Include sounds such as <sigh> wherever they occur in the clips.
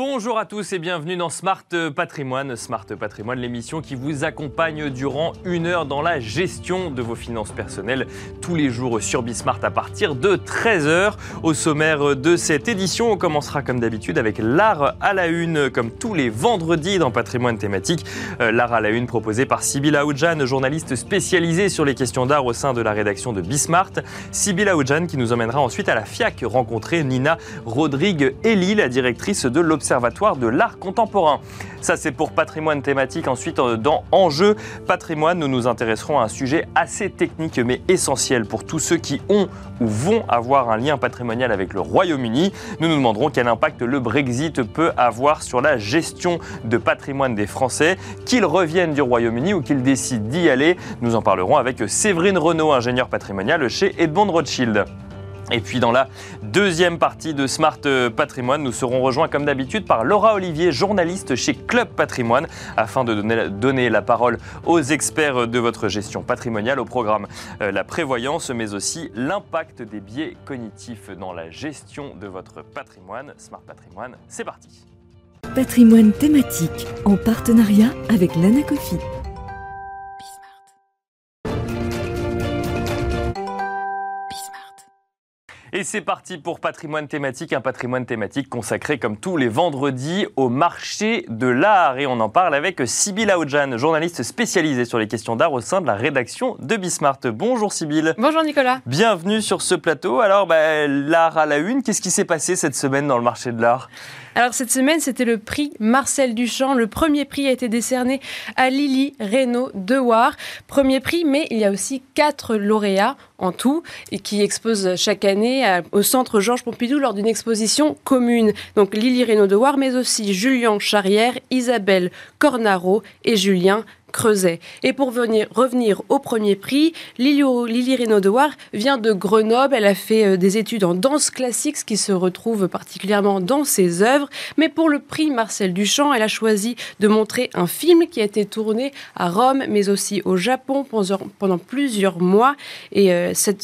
Bonjour à tous et bienvenue dans Smart Patrimoine. Smart Patrimoine, l'émission qui vous accompagne durant une heure dans la gestion de vos finances personnelles tous les jours sur Bismart à partir de 13h. Au sommaire de cette édition, on commencera comme d'habitude avec l'art à la une, comme tous les vendredis dans Patrimoine thématique. Euh, l'art à la une proposé par Sybille Aoudjan, journaliste spécialisée sur les questions d'art au sein de la rédaction de Bismart. Sybille Aoudjan qui nous emmènera ensuite à la FIAC rencontrer Nina Rodrigue-Eli, la directrice de l'Observatoire De l'art contemporain. Ça, c'est pour patrimoine thématique. Ensuite, euh, dans Enjeu patrimoine, nous nous intéresserons à un sujet assez technique mais essentiel pour tous ceux qui ont ou vont avoir un lien patrimonial avec le Royaume-Uni. Nous nous demanderons quel impact le Brexit peut avoir sur la gestion de patrimoine des Français, qu'ils reviennent du Royaume-Uni ou qu'ils décident d'y aller. Nous en parlerons avec Séverine Renaud, ingénieur patrimonial chez Edmond Rothschild. Et puis dans la deuxième partie de Smart Patrimoine, nous serons rejoints comme d'habitude par Laura Olivier, journaliste chez Club Patrimoine, afin de donner, la parole aux experts de votre gestion patrimoniale au programme euh, la prévoyance, mais aussi l'impact des biais cognitifs dans la gestion de votre patrimoine. Smart Patrimoine, c'est parti. Patrimoine thématique en partenariat avec l'Anacofi. Et c'est parti pour Patrimoine thématique, un patrimoine thématique consacré comme tous les vendredis au marché de l'art. Et on en parle avec Sybille Aoudjan, journaliste spécialisée sur les questions d'art au sein de la rédaction de Bismart. Bonjour Sybille. Bonjour Nicolas. Bienvenue sur ce plateau. Alors, bah, l'art à la une, qu'est-ce qui s'est passé cette semaine dans le marché de l'art? Alors cette semaine, c'était le prix Marcel Duchamp. Le premier prix a été décerné à Lily Reynaud Dewar. Premier prix, mais il y a aussi quatre lauréats en tout qui exposent chaque année au centre Georges Pompidou lors d'une exposition commune. Donc Lily Reynaud Dewar, mais aussi Julien Charrière, Isabelle Cornaro et Julien Creuset. Et pour venir, revenir au premier prix, Lily, Reynaud-Dewar vient de Grenoble. Elle a fait euh, des études en danse classique, ce qui se retrouve particulièrement dans ses œuvres. Mais pour le prix Marcel Duchamp, elle a choisi de montrer un film qui a été tourné à Rome, mais aussi au Japon pendant plusieurs mois. Et euh, cette,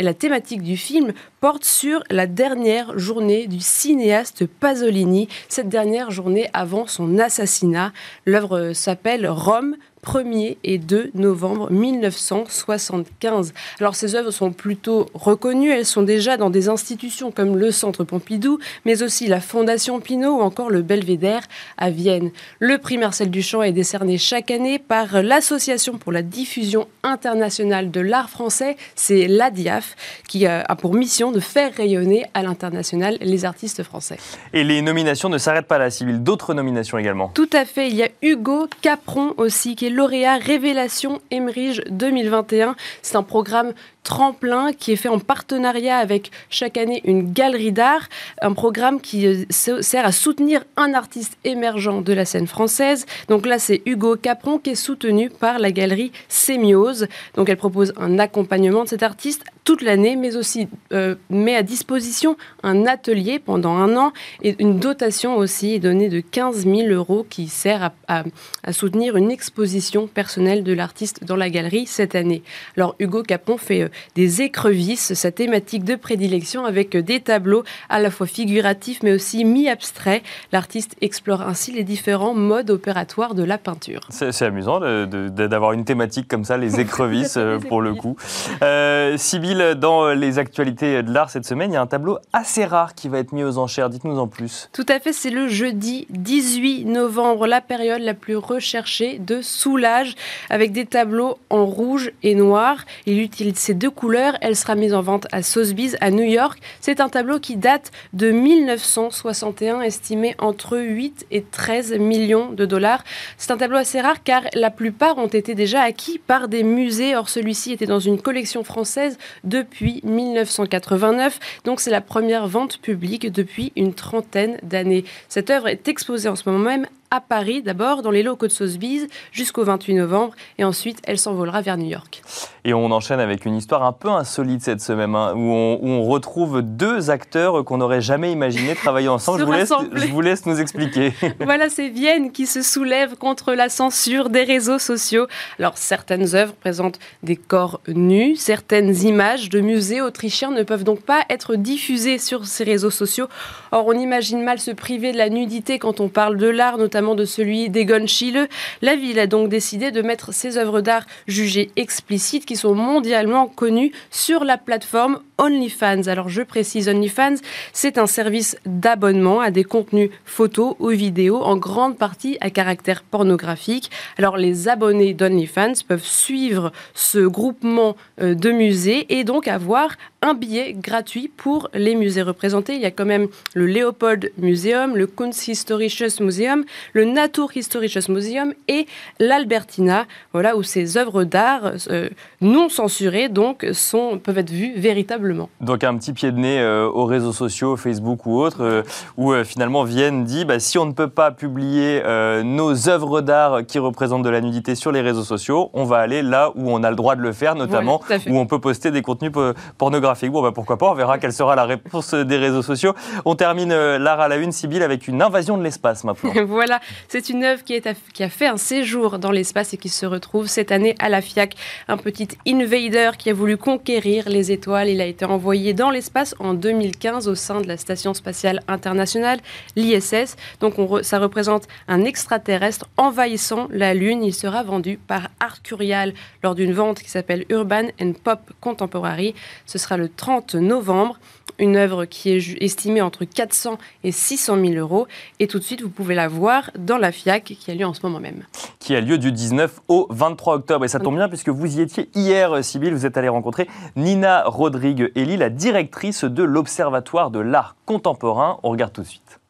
la thématique du film porte sur la dernière journée du cinéaste Pasolini, cette dernière journée avant son assassinat. L'œuvre s'appelle Rome, 1er et 2 novembre 1975. Alors ces œuvres sont plutôt reconnues, elles sont déjà dans des institutions comme le Centre Pompidou, mais aussi la Fondation Pinault ou encore le Belvédère à Vienne. Le prix Marcel Duchamp est décerné chaque année par l'Association pour la diffusion internationale de l'art français, c'est l'ADIAF, qui a pour mission de faire rayonner à l'international les artistes français. Et les nominations ne s'arrêtent pas là, Civil, d'autres nominations également Tout à fait, il y a Hugo Capron aussi, qui est lauréat Révélation Emerige 2021. C'est un programme tremplin qui est fait en partenariat avec chaque année une galerie d'art, un programme qui euh, sert à soutenir un artiste émergent de la scène française. Donc là, c'est Hugo Capron qui est soutenu par la galerie Sémiose. Donc elle propose un accompagnement de cet artiste toute l'année, mais aussi euh, met à disposition un atelier pendant un an et une dotation aussi donnée de 15 000 euros qui sert à, soutenir une exposition personnelle de l'artiste dans la galerie cette année. Alors Hugo Capron fait euh, des écrevisses, sa thématique de prédilection avec des tableaux à la fois figuratifs mais aussi mi-abstraits. L'artiste explore ainsi les différents modes opératoires de la peinture. C'est amusant d'avoir une thématique comme ça, les <laughs> écrevisses <laughs> pour le coup. Euh, Sybille, dans les actualités de l'art cette semaine, il y a un tableau assez rare qui va être mis aux enchères. Dites-nous en plus. Tout à fait, c'est le jeudi 18 novembre, la période la plus recherchée de Soulage, avec des tableaux en rouge et noir. Il utilise ces deux couleurs. Elle sera mise en vente à Sotheby's à New York. C'est un tableau qui date de 1961, estimé entre 8 et 13 millions de dollars. C'est un tableau assez rare car la plupart ont été déjà acquis par des musées. Or, celui-ci était dans une collection française depuis 1989. Donc, c'est la première vente publique depuis une trentaine d'années. Cette œuvre est exposée en ce moment même à Paris, d'abord dans les locaux de Sotheby's jusqu'au 28 novembre, et ensuite elle s'envolera vers New York. Et on enchaîne avec une histoire un peu insolite cette semaine, hein, où, on, retrouve deux acteurs qu'on n'aurait jamais imaginé <laughs> travailler ensemble. Je vous, laisse, je vous, laisse, nous expliquer. <laughs> voilà, c'est Vienne qui se soulève contre la censure des réseaux sociaux. Alors, certaines œuvres présentent des corps nus, certaines images de musées autrichiens ne peuvent donc pas être diffusées sur ces réseaux sociaux. Or, on imagine mal se priver de la nudité quand on parle de l'art, notamment de celui d'Egon Schiele. La ville a donc décidé de mettre ces œuvres d'art jugées explicites, qui sont mondialement connues, sur la plateforme OnlyFans. Alors je précise, OnlyFans, c'est un service d'abonnement à des contenus photos ou vidéos, en grande partie à caractère pornographique. Alors les abonnés d'OnlyFans peuvent suivre ce groupement euh, de musées et donc avoir un billet gratuit pour les musées représentés. Il y a quand même le Leopold Museum, le Kunsthistorisches Museum, le Naturhistorisches Museum et l'Albertina, voilà, où ces œuvres d'art euh, non censurées donc, sont, peuvent être vues véritablement. Donc un petit pied de nez euh, aux réseaux sociaux, Facebook ou autres, euh, où finalement Vienne dit bah, si on ne peut pas publier nos œuvres d'art qui représentent de la nudité sur les réseaux sociaux, on va aller là où on a le droit de le faire, notamment où on peut poster des contenus pornographiques Bon, bah, pourquoi pas, on verra quelle sera la réponse des réseaux sociaux. On termine l'art à la une, Sibylle, avec une invasion de l'espace maintenant. <laughs> voilà, c'est une œuvre qui, a fait un séjour dans l'espace et qui se retrouve cette année à la FIAC. Un petit invader qui a voulu conquérir les étoiles. Il a été envoyé dans l'espace en 2015 au sein de la Station spatiale internationale, l'ISS. Donc on ça représente un extraterrestre envahissant la Lune. Il sera vendu par Arcurial lors d'une vente qui s'appelle Urban and Pop Contemporary. Ce sera le 30 novembre. Une œuvre qui est estimée entre 400 et 600 000 euros. Et tout de suite, vous pouvez la voir dans la FIAC qui a lieu en ce moment même. Qui a lieu du 19 au 23 octobre. Et ça tombe bien puisque vous y étiez hier, Sybille. Vous êtes allé rencontrer Nina Rodrigue-Elie, la directrice de l'Observatoire de l'art contemporain. On regarde tout de suite.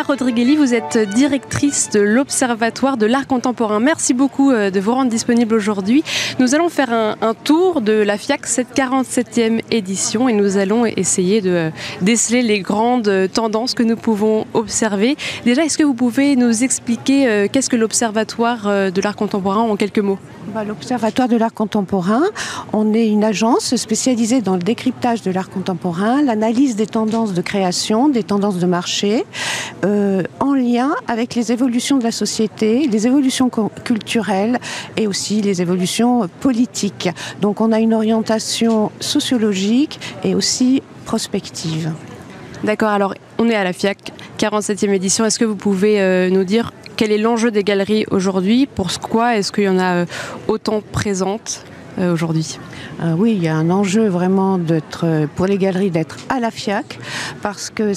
Nina Rodrigueli, vous êtes directrice de l'Observatoire de l'art contemporain. Merci beaucoup euh, de vous rendre disponible aujourd'hui. Nous allons faire un, tour de la FIAC, cette 47e édition, et nous allons essayer de euh, déceler les grandes euh, tendances que nous pouvons observer. Déjà, est-ce que vous pouvez nous expliquer qu'est-ce que l'Observatoire de l'art contemporain en quelques mots? L'Observatoire de l'art contemporain, on est une agence spécialisée dans le décryptage de l'art contemporain, l'analyse des tendances de création, des tendances de marché, euh, en lien avec les évolutions de la société, les évolutions culturelles et aussi les évolutions politiques. Donc on a une orientation sociologique et aussi prospective. D'accord, alors on est à la FIAC 47e édition. Est-ce que vous pouvez euh, nous dire quel est l'enjeu des galeries aujourd'hui? Pourquoi est-ce qu'il y en a euh, autant présentes aujourd'hui? Euh, oui, il y a un enjeu vraiment euh, pour les galeries d'être à la FIAC, parce que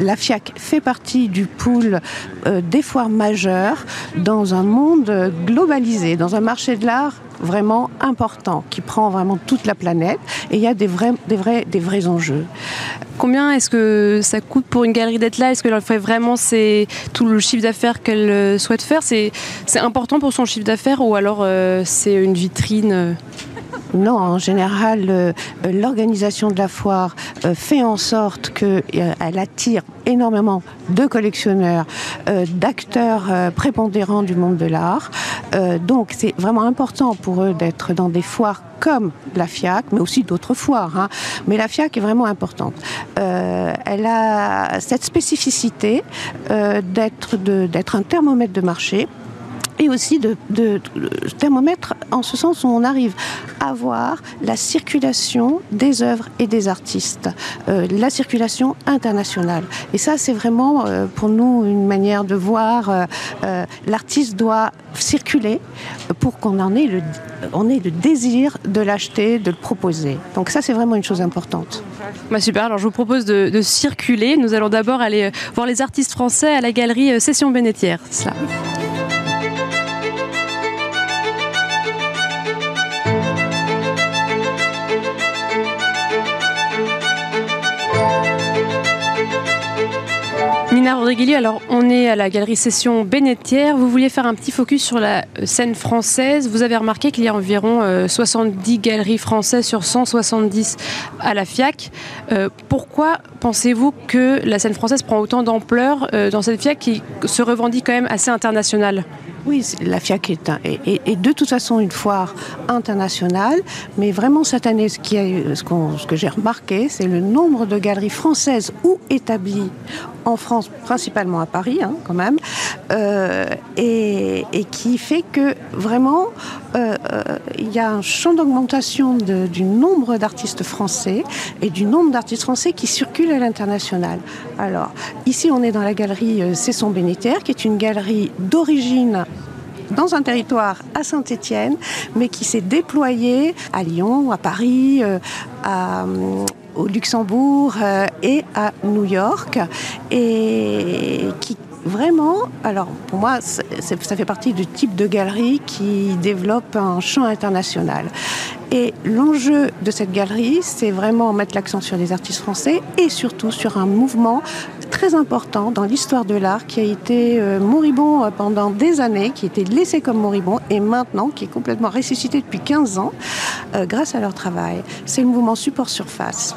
la FIAC fait partie du pool euh, des foires majeures dans un monde globalisé, dans un marché de l'art vraiment important qui prend vraiment toute la planète et il y a des vrais enjeux. Combien est-ce que ça coûte pour une galerie d'être là? Est-ce qu'elle fait vraiment c'est tout le chiffre d'affaires qu'elle souhaite faire? C'est important pour son chiffre d'affaires ou alors c'est une vitrine non, en général, euh, l'organisation de la foire euh, fait en sorte qu'elle euh, attire énormément de collectionneurs, d'acteurs prépondérants du monde de l'art. donc c'est vraiment important pour eux d'être dans des foires comme la FIAC, mais aussi d'autres foires. Hein. Mais la FIAC est vraiment importante. elle a cette spécificité d'être un thermomètre de marché et aussi de, thermomètre en ce sens où on arrive à voir la circulation des œuvres et des artistes, euh, la circulation internationale. Et ça, c'est vraiment euh, pour nous une manière de voir euh, l'artiste doit circuler pour qu'on en ait le, désir de l'acheter, de le proposer. Donc ça, c'est vraiment une chose importante. Bah super, alors je vous propose de, circuler. Nous allons d'abord aller voir les artistes français à la galerie Session Bénétière. Ça. Alors on est à la galerie Session Bénétière. Vous vouliez faire un petit focus sur la euh, scène française. Vous avez remarqué qu'il y a environ 70 euh, galeries françaises sur 170 à la FIAC. Euh, pourquoi pensez-vous que la scène française prend autant d'ampleur dans cette FIAC qui se revendique quand même assez internationale? Oui, la FIAC est, de toute façon une foire internationale, mais vraiment cette année, ce, que j'ai remarqué, c'est le nombre de galeries françaises ou établies en France, principalement à Paris hein, quand même, euh, et, qui fait que vraiment euh, euh, il y a un champ d'augmentation du nombre d'artistes français et du nombre d'artistes français qui circulent à l'international. Alors ici on est dans la galerie Cesson Bénétaire, qui est une galerie d'origine dans un territoire à Saint-Étienne, mais qui s'est déployé à Lyon, à Paris, à, au Luxembourg euh, et à New York et qui vraiment, alors pour moi, ça fait partie du type de galerie qui développe un champ international. Et l'enjeu de cette galerie, c'est vraiment mettre l'accent sur les artistes français et surtout sur un mouvement très important dans l'histoire de l'art qui a été euh, moribond euh, pendant des années, qui était laissé comme moribond et maintenant qui est complètement ressuscité depuis 15 ans grâce à leur travail. C'est le mouvement support surface.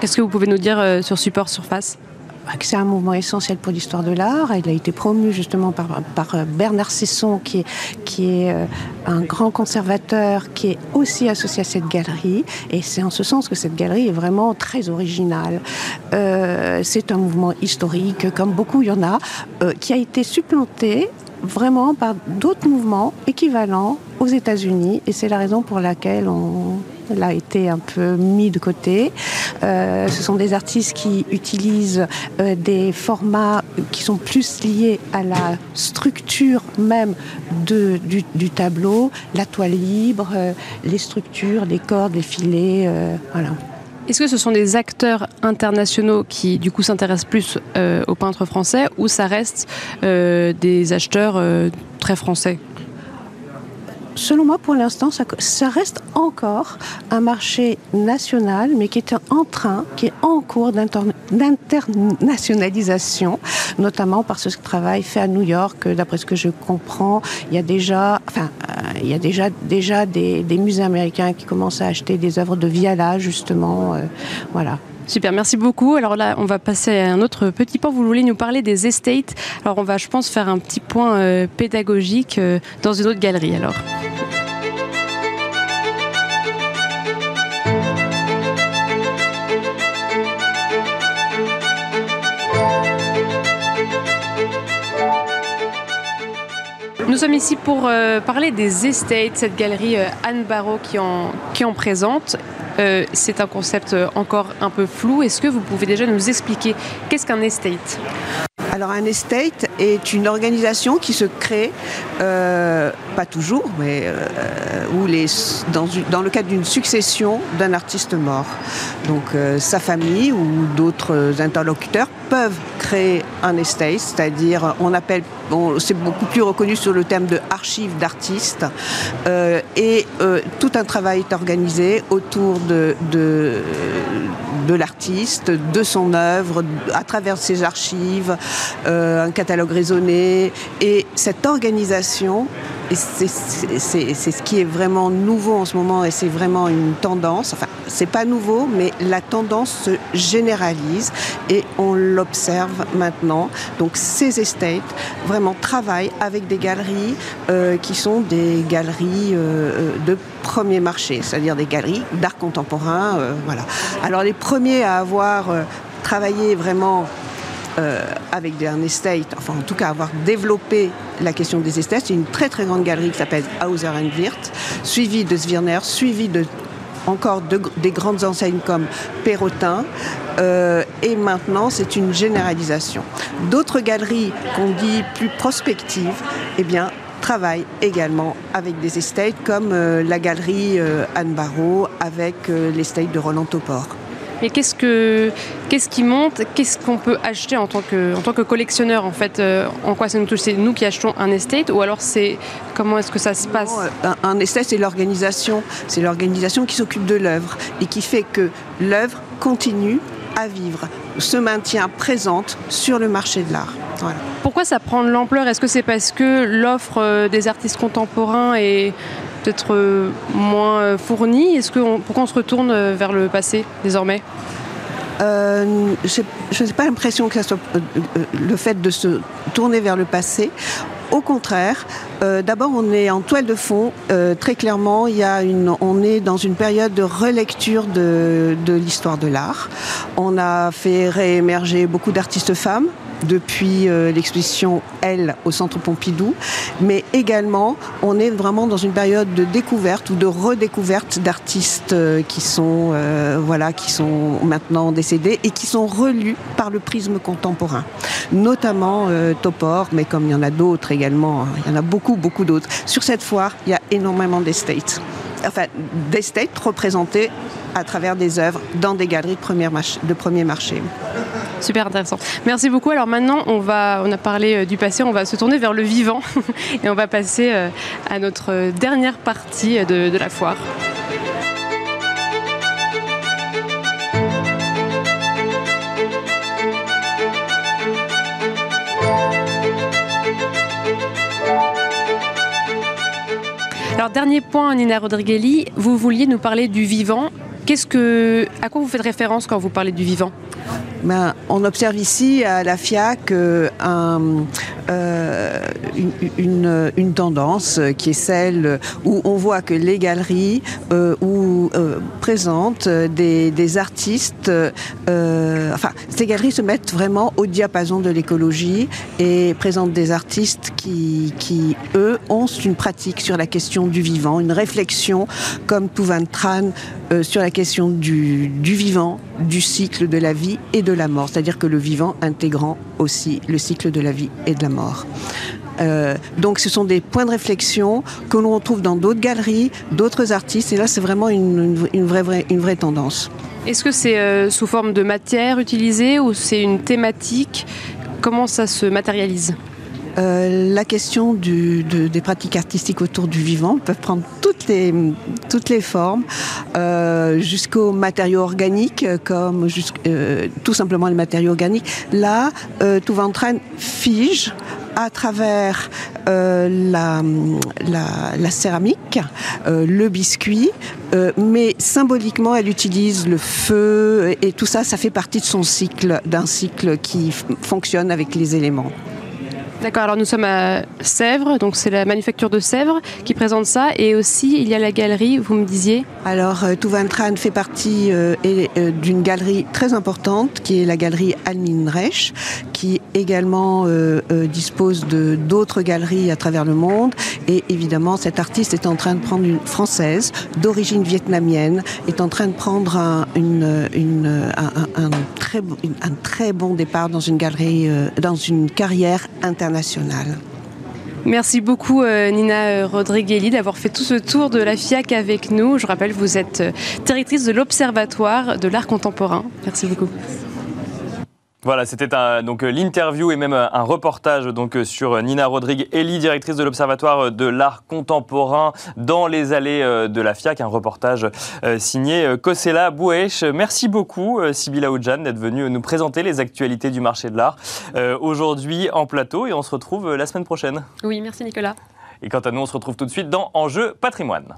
Qu'est-ce que vous pouvez nous dire euh, sur Support Surface? bah, c'est un mouvement essentiel pour l'histoire de l'art. Il a été promu justement par, euh, Bernard Cesson, qui est, qui est euh, un grand conservateur, qui est aussi associé à cette galerie. Et c'est en ce sens que cette galerie est vraiment très originale. c'est un mouvement historique, comme beaucoup il y en a, qui a été supplanté vraiment par d'autres mouvements équivalents aux États-Unis et c'est la raison pour laquelle on l'a été un peu mis de côté. Euh, ce sont des artistes qui utilisent euh, des formats qui sont plus liés à la structure même du, tableau, la toile libre, euh, les structures, les cordes, les filets, voilà. Est-ce que ce sont des acteurs internationaux qui, du coup, s'intéressent plus aux peintres français ou ça reste des acheteurs très français? Selon moi, pour l'instant, ça, reste encore un marché national, mais qui est en train, qui est en cours d'internationalisation, notamment par ce travail fait à New York. D'après ce que je comprends, il y a déjà, enfin, euh, il y a déjà, déjà des, musées américains qui commencent à acheter des œuvres de Viala, justement. Euh, voilà. Super, merci beaucoup. Alors là, on va passer à un autre petit point. Vous voulez nous parler des estates? Alors on va, je pense, faire un petit point euh, pédagogique dans une autre galerie. Nous sommes ici pour euh, parler des estates, cette galerie euh, Anne Barrault qui en présente. Euh, c'est un concept encore un peu flou. Est-ce que vous pouvez déjà nous expliquer qu'est-ce qu'un estate? Alors un estate est une organisation qui se crée, pas toujours, mais où les, dans, le cadre d'une succession d'un artiste mort. Donc sa famille ou d'autres interlocuteurs peuvent créer un estate, c'est-à-dire on appelle, c'est beaucoup plus reconnu sur le terme de archive d'artistes, euh, et euh, tout un travail est organisé autour de, de, de l'artiste, de son œuvre, à travers ses archives, euh, un catalogue raisonné, et cette organisation c'est ce qui est vraiment nouveau en ce moment et c'est vraiment une tendance. Enfin, c'est pas nouveau, mais la tendance se généralise et on l'observe maintenant. Donc, ces estates vraiment travaillent avec des galeries euh, qui sont des galeries euh, de premier marché, c'est-à-dire des galeries d'art contemporain. Euh, voilà. Alors, les premiers à avoir travaillé vraiment euh, avec un estate, enfin en tout cas avoir développé la question des estates. C'est une très très grande galerie qui s'appelle Hauser Wirth, suivie de Zwirner, suivie de encore des grandes enseignes comme Perrotin. Euh, et maintenant, c'est une généralisation. D'autres galeries qu'on dit plus prospectives, eh bien, travaillent également avec des estates comme euh, la galerie Anne Barrault avec l'estate de Roland Topor. Mais qu'est-ce que qu'est-ce qui monte Qu'est-ce qu'on peut acheter en tant que en tant que collectionneur en fait euh, En quoi ça nous touche? C'est nous qui achetons un estate ou alors c'est comment est-ce que ça se passe? Un, estate c'est l'organisation, c'est l'organisation qui s'occupe de l'œuvre et qui fait que l'œuvre continue à vivre se maintient présente sur le marché de l'art. Pourquoi ça prend de l'ampleur? Est-ce que c'est parce que l'offre euh, des artistes contemporains est peut-être euh, moins fournie Est-ce que pourquoi on se retourne vers le passé désormais? Euh, je n'ai pas l'impression que ce soit le fait de se tourner vers le passé. Au contraire, euh, d'abord on est en toile de fond. Euh, très clairement, y a on est dans une période de relecture de l'histoire de l'art. On a fait réémerger beaucoup d'artistes femmes depuis euh, l'exposition Elle au Centre Pompidou, mais également on est vraiment dans une période de découverte ou de redécouverte d'artistes euh, qui sont euh, voilà qui sont maintenant décédés et qui sont relus par le prisme contemporain, notamment Topor, mais comme il y en a d'autres également, hein, il y en a beaucoup beaucoup d'autres. Sur cette foire, il y a énormément d'estates, enfin d'estates représentés à travers des œuvres dans des galeries de premier, marché. Super intéressant. Merci beaucoup. Alors maintenant, on, va, on a parlé euh, du passé, on va se tourner vers le vivant <laughs> et on va passer euh, à notre dernière partie de, de la foire. Alors dernier point, Nina Rodrigueli, vous vouliez nous parler du vivant. Qu'est-ce que, à quoi vous faites référence quand vous parlez du vivant? Ben, on observe ici à la FIAC euh, euh, une, tendance qui est celle où on voit que les galeries euh, présentent des, artistes, enfin, ces galeries se mettent vraiment au diapason de l'écologie et présentent des artistes qui, eux, ont une pratique sur la question du vivant, une réflexion comme Tuvan Tran sur la question du vivant, du cycle de la vie et de la mort, c'est-à-dire que le vivant intégrant aussi le cycle de la vie et de la mort. Euh, donc ce sont des points de réflexion que l'on retrouve dans d'autres galeries, d'autres artistes, et là c'est vraiment une, vraie, une vraie tendance. Est-ce que c'est euh, sous forme de matière utilisée ou c'est une thématique? Comment ça se matérialise? Euh, la question des pratiques artistiques autour du vivant peuvent prendre toutes les, formes, euh, jusqu'aux matériaux organiques, comme euh, tout simplement les matériaux organiques. Là, euh, tout va train fige à travers la, céramique, le biscuit, mais symboliquement, elle utilise le feu et tout ça, ça fait partie de son cycle, d'un cycle qui fonctionne avec les éléments. D'accord, alors nous sommes à Sèvres, donc c'est la manufacture de Sèvres qui présente ça, et aussi il y a la galerie, vous me disiez Alors euh, Touvantran fait partie euh, euh, d'une galerie très importante qui est la galerie Almin Reich, qui également dispose de d'autres galeries à travers le monde, et évidemment cet artiste est en train de prendre une française d'origine vietnamienne, est en train de prendre un, un, très, un très bon départ dans une galerie, dans une carrière internationale Merci beaucoup euh, Nina euh, Rodrigueli d'avoir fait tout ce tour de la FIAC avec nous. Je rappelle, vous êtes euh, directrice de l'Observatoire de l'art contemporain. Merci beaucoup. Voilà, c'était donc euh, l'interview et même euh, un reportage donc euh, sur Nina Rodrigue Elie, directrice de l'Observatoire de l'art contemporain dans les allées de la FIAC, un reportage signé Kosela Bouesh. Merci beaucoup Sybilla Oudjan d'être venue nous présenter les actualités du marché de l'art aujourd'hui en plateau et on se retrouve la semaine prochaine. Oui, merci Nicolas. Et quant à nous, on se retrouve tout de suite dans Enjeu patrimoine.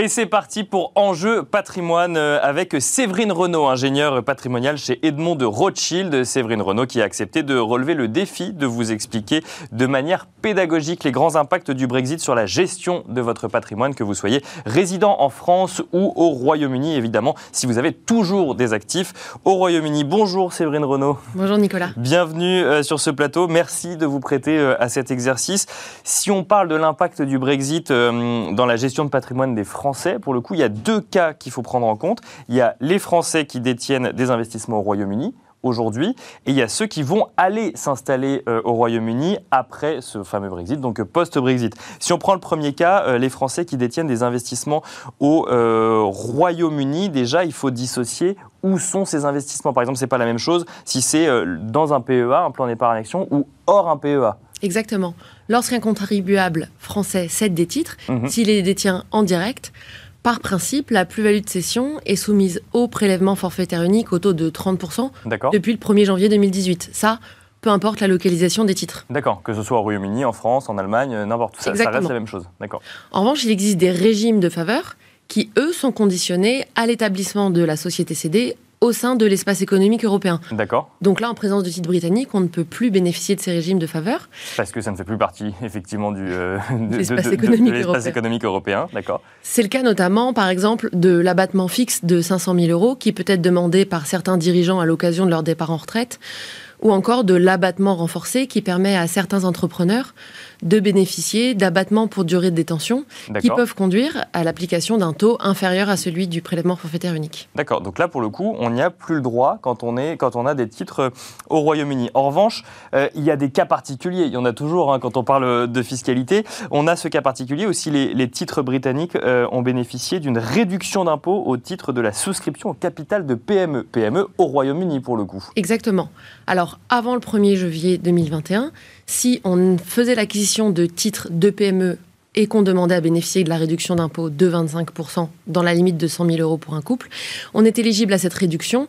Et c'est parti pour Enjeu patrimoine euh, avec Séverine Renault, ingénieure patrimoniale chez Edmond de Rothschild. Séverine Renault qui a accepté de relever le défi de vous expliquer de manière pédagogique les grands impacts du Brexit sur la gestion de votre patrimoine, que vous soyez résident en France ou au Royaume-Uni, évidemment, si vous avez toujours des actifs au Royaume-Uni. Bonjour Séverine Renault. Bonjour Nicolas. Bienvenue euh, sur ce plateau. Merci de vous prêter euh, à cet exercice. Si on parle de l'impact du Brexit dans la gestion de patrimoine des Français, pour le coup, il y a deux cas qu'il faut prendre en compte. Il y a les Français qui détiennent des investissements au Royaume-Uni aujourd'hui, et il y a ceux qui vont aller s'installer euh, au Royaume-Uni après ce fameux Brexit, donc post-Brexit. Si on prend le premier cas, euh, les Français qui détiennent des investissements au euh, Royaume-Uni, déjà il faut dissocier où sont ces investissements. Par exemple, c'est pas la même chose si c'est dans un PEA, un plan d'épargne action, ou hors un PEA. Exactement. Lorsqu'un contribuable français cède des titres, mhm. s'il les détient en direct, par principe, la plus-value de cession est soumise au prélèvement forfaitaire unique au taux de 30% depuis le 1er janvier 2018. Ça, peu importe la localisation des titres. D'accord, que ce soit au Royaume-Uni, en France, en Allemagne, euh, n'importe où, ça, ça, reste la même chose. D'accord. En revanche, il existe des régimes de faveur qui, eux, sont conditionnés à l'établissement de la société cédée au sein de l'espace économique européen. D'accord. Donc là, en présence de titres britanniques, on ne peut plus bénéficier de ces régimes de faveur. Parce que ça ne fait plus partie, <laughs> effectivement, du euh, l'espace économique, économique, européen. D'accord. C'est le cas notamment, par exemple, de l'abattement fixe de 500 000 euros qui peut être demandé par certains dirigeants à l'occasion de leur départ en retraite ou encore de l'abattement renforcé qui permet à certains entrepreneurs de bénéficier d'abattements pour durée de détention qui peuvent conduire à l'application d'un taux inférieur à celui du prélèvement forfaitaire unique. D'accord, donc là pour le coup, on n'y a plus le droit quand on, est, quand on a des titres euh, au Royaume-Uni. En revanche, euh, il y a des cas particuliers, il y en a toujours hein, quand on parle de fiscalité. On a ce cas particulier aussi, les, titres britanniques euh, ont bénéficié d'une réduction d'impôt au titre de la souscription au capital de PME. PME au Royaume-Uni pour le coup. Exactement. Alors avant le 1er janvier 2021, si on faisait l'acquisition de titres de PME et qu'on demandait à bénéficier de la réduction d'impôt de 25% dans la limite de 100 000 euros pour un couple, on est éligible à cette réduction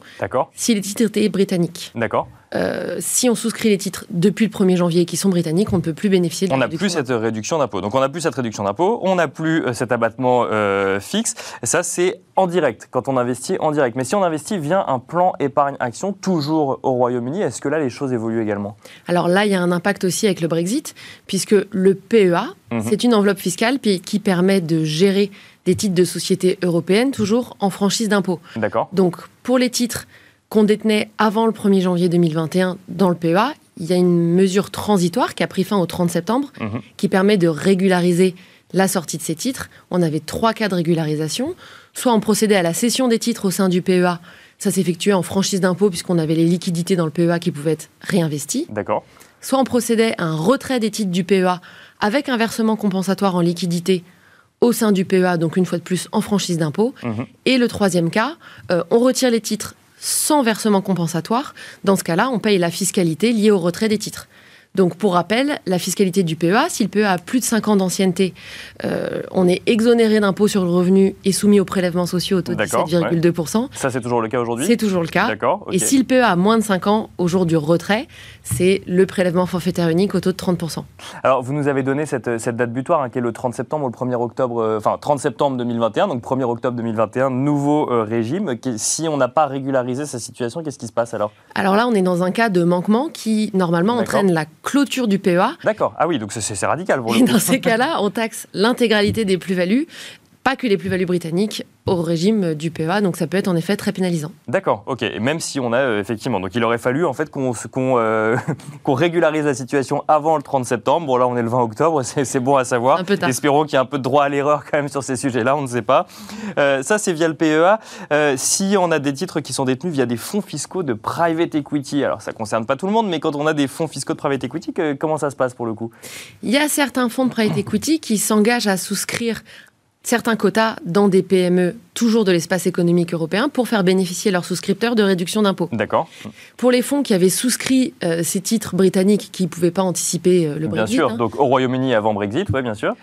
si les titres étaient britanniques. D'accord. Euh, si on souscrit les titres depuis le 1er janvier qui sont britanniques, on ne peut plus bénéficier de On n'a plus cette réduction d'impôt. Donc on n'a plus cette réduction d'impôt, on n'a plus euh, cet abattement euh, fixe. Et ça, c'est en direct, quand on investit en direct. Mais si on investit via un plan épargne-action, toujours au Royaume-Uni, est-ce que là, les choses évoluent également? Alors là, il y a un impact aussi avec le Brexit, puisque le PEA, mhm. c'est une enveloppe fiscale qui permet de gérer des titres de société européennes, toujours en franchise d'impôt. D'accord. Donc pour les titres qu'on détenait avant le 1er janvier 2021 dans le PEA, il y a une mesure transitoire qui a pris fin au 30 septembre, mhm. qui permet de régulariser la sortie de ces titres. On avait trois cas de régularisation. Soit on procédait à la cession des titres au sein du PEA, ça s'effectuait en franchise d'impôt puisqu'on avait les liquidités dans le PEA qui pouvaient être réinvesties. D'accord. Soit on procédait à un retrait des titres du PEA avec un versement compensatoire en liquidité au sein du PEA, donc une fois de plus en franchise d'impôt. Mhm. Et le troisième cas, euh, on retire les titres sans versement compensatoire. Dans ce cas-là, on paye la fiscalité liée au retrait des titres. Donc, pour rappel, la fiscalité du PEA, si le PEA a plus de 5 ans d'ancienneté, euh, on est exonéré d'impôt sur le revenu et soumis aux prélèvements sociaux au taux de 17,2%. Ça, c'est toujours le cas aujourd'hui? C'est toujours le cas. Et si le PEA a moins de 5 ans au jour du retrait, c'est le prélèvement forfaitaire unique au taux de 30%. Alors, vous nous avez donné cette, date butoir, hein, qui est le 30 septembre ou le 1er octobre, euh, enfin 30 septembre 2021, donc 1er octobre 2021, nouveau euh, régime. Si on n'a pas régularisé sa situation, qu'est-ce qui se passe alors? Alors là, on est dans un cas de manquement qui, normalement, entraîne la clôture du PEA. D'accord. Ah oui, donc c'est radical. Pour le Et dans ces cas-là, on taxe l'intégralité des plus-values, pas que les plus-values britanniques, au régime du PEA, donc ça peut être en effet très pénalisant. D'accord, ok. Et même si on a euh, effectivement, donc il aurait fallu en fait qu'on euh, <laughs> régularise la situation avant le 30 septembre. Bon là on est le 20 octobre, c'est bon à savoir. Un peu tard. Espérons qu'il y ait un peu de droit à l'erreur quand même sur ces sujets-là, on ne sait pas. Euh, ça c'est via le PEA. si on a des titres qui sont détenus via des fonds fiscaux de private equity, alors ça concerne pas tout le monde, mais quand on a des fonds fiscaux de private equity, comment ça se passe pour le coup? Il y a certains fonds de private equity qui s'engagent à souscrire certains quotas dans des PME toujours de l'espace économique européen pour faire bénéficier leurs souscripteurs de réduction d'impôts. D'accord. Pour les fonds qui avaient souscrit euh, ces titres britanniques qui ne pouvaient pas anticiper euh, le Brexit. Bien sûr, hein. donc au Royaume-Uni avant Brexit, oui, bien sûr.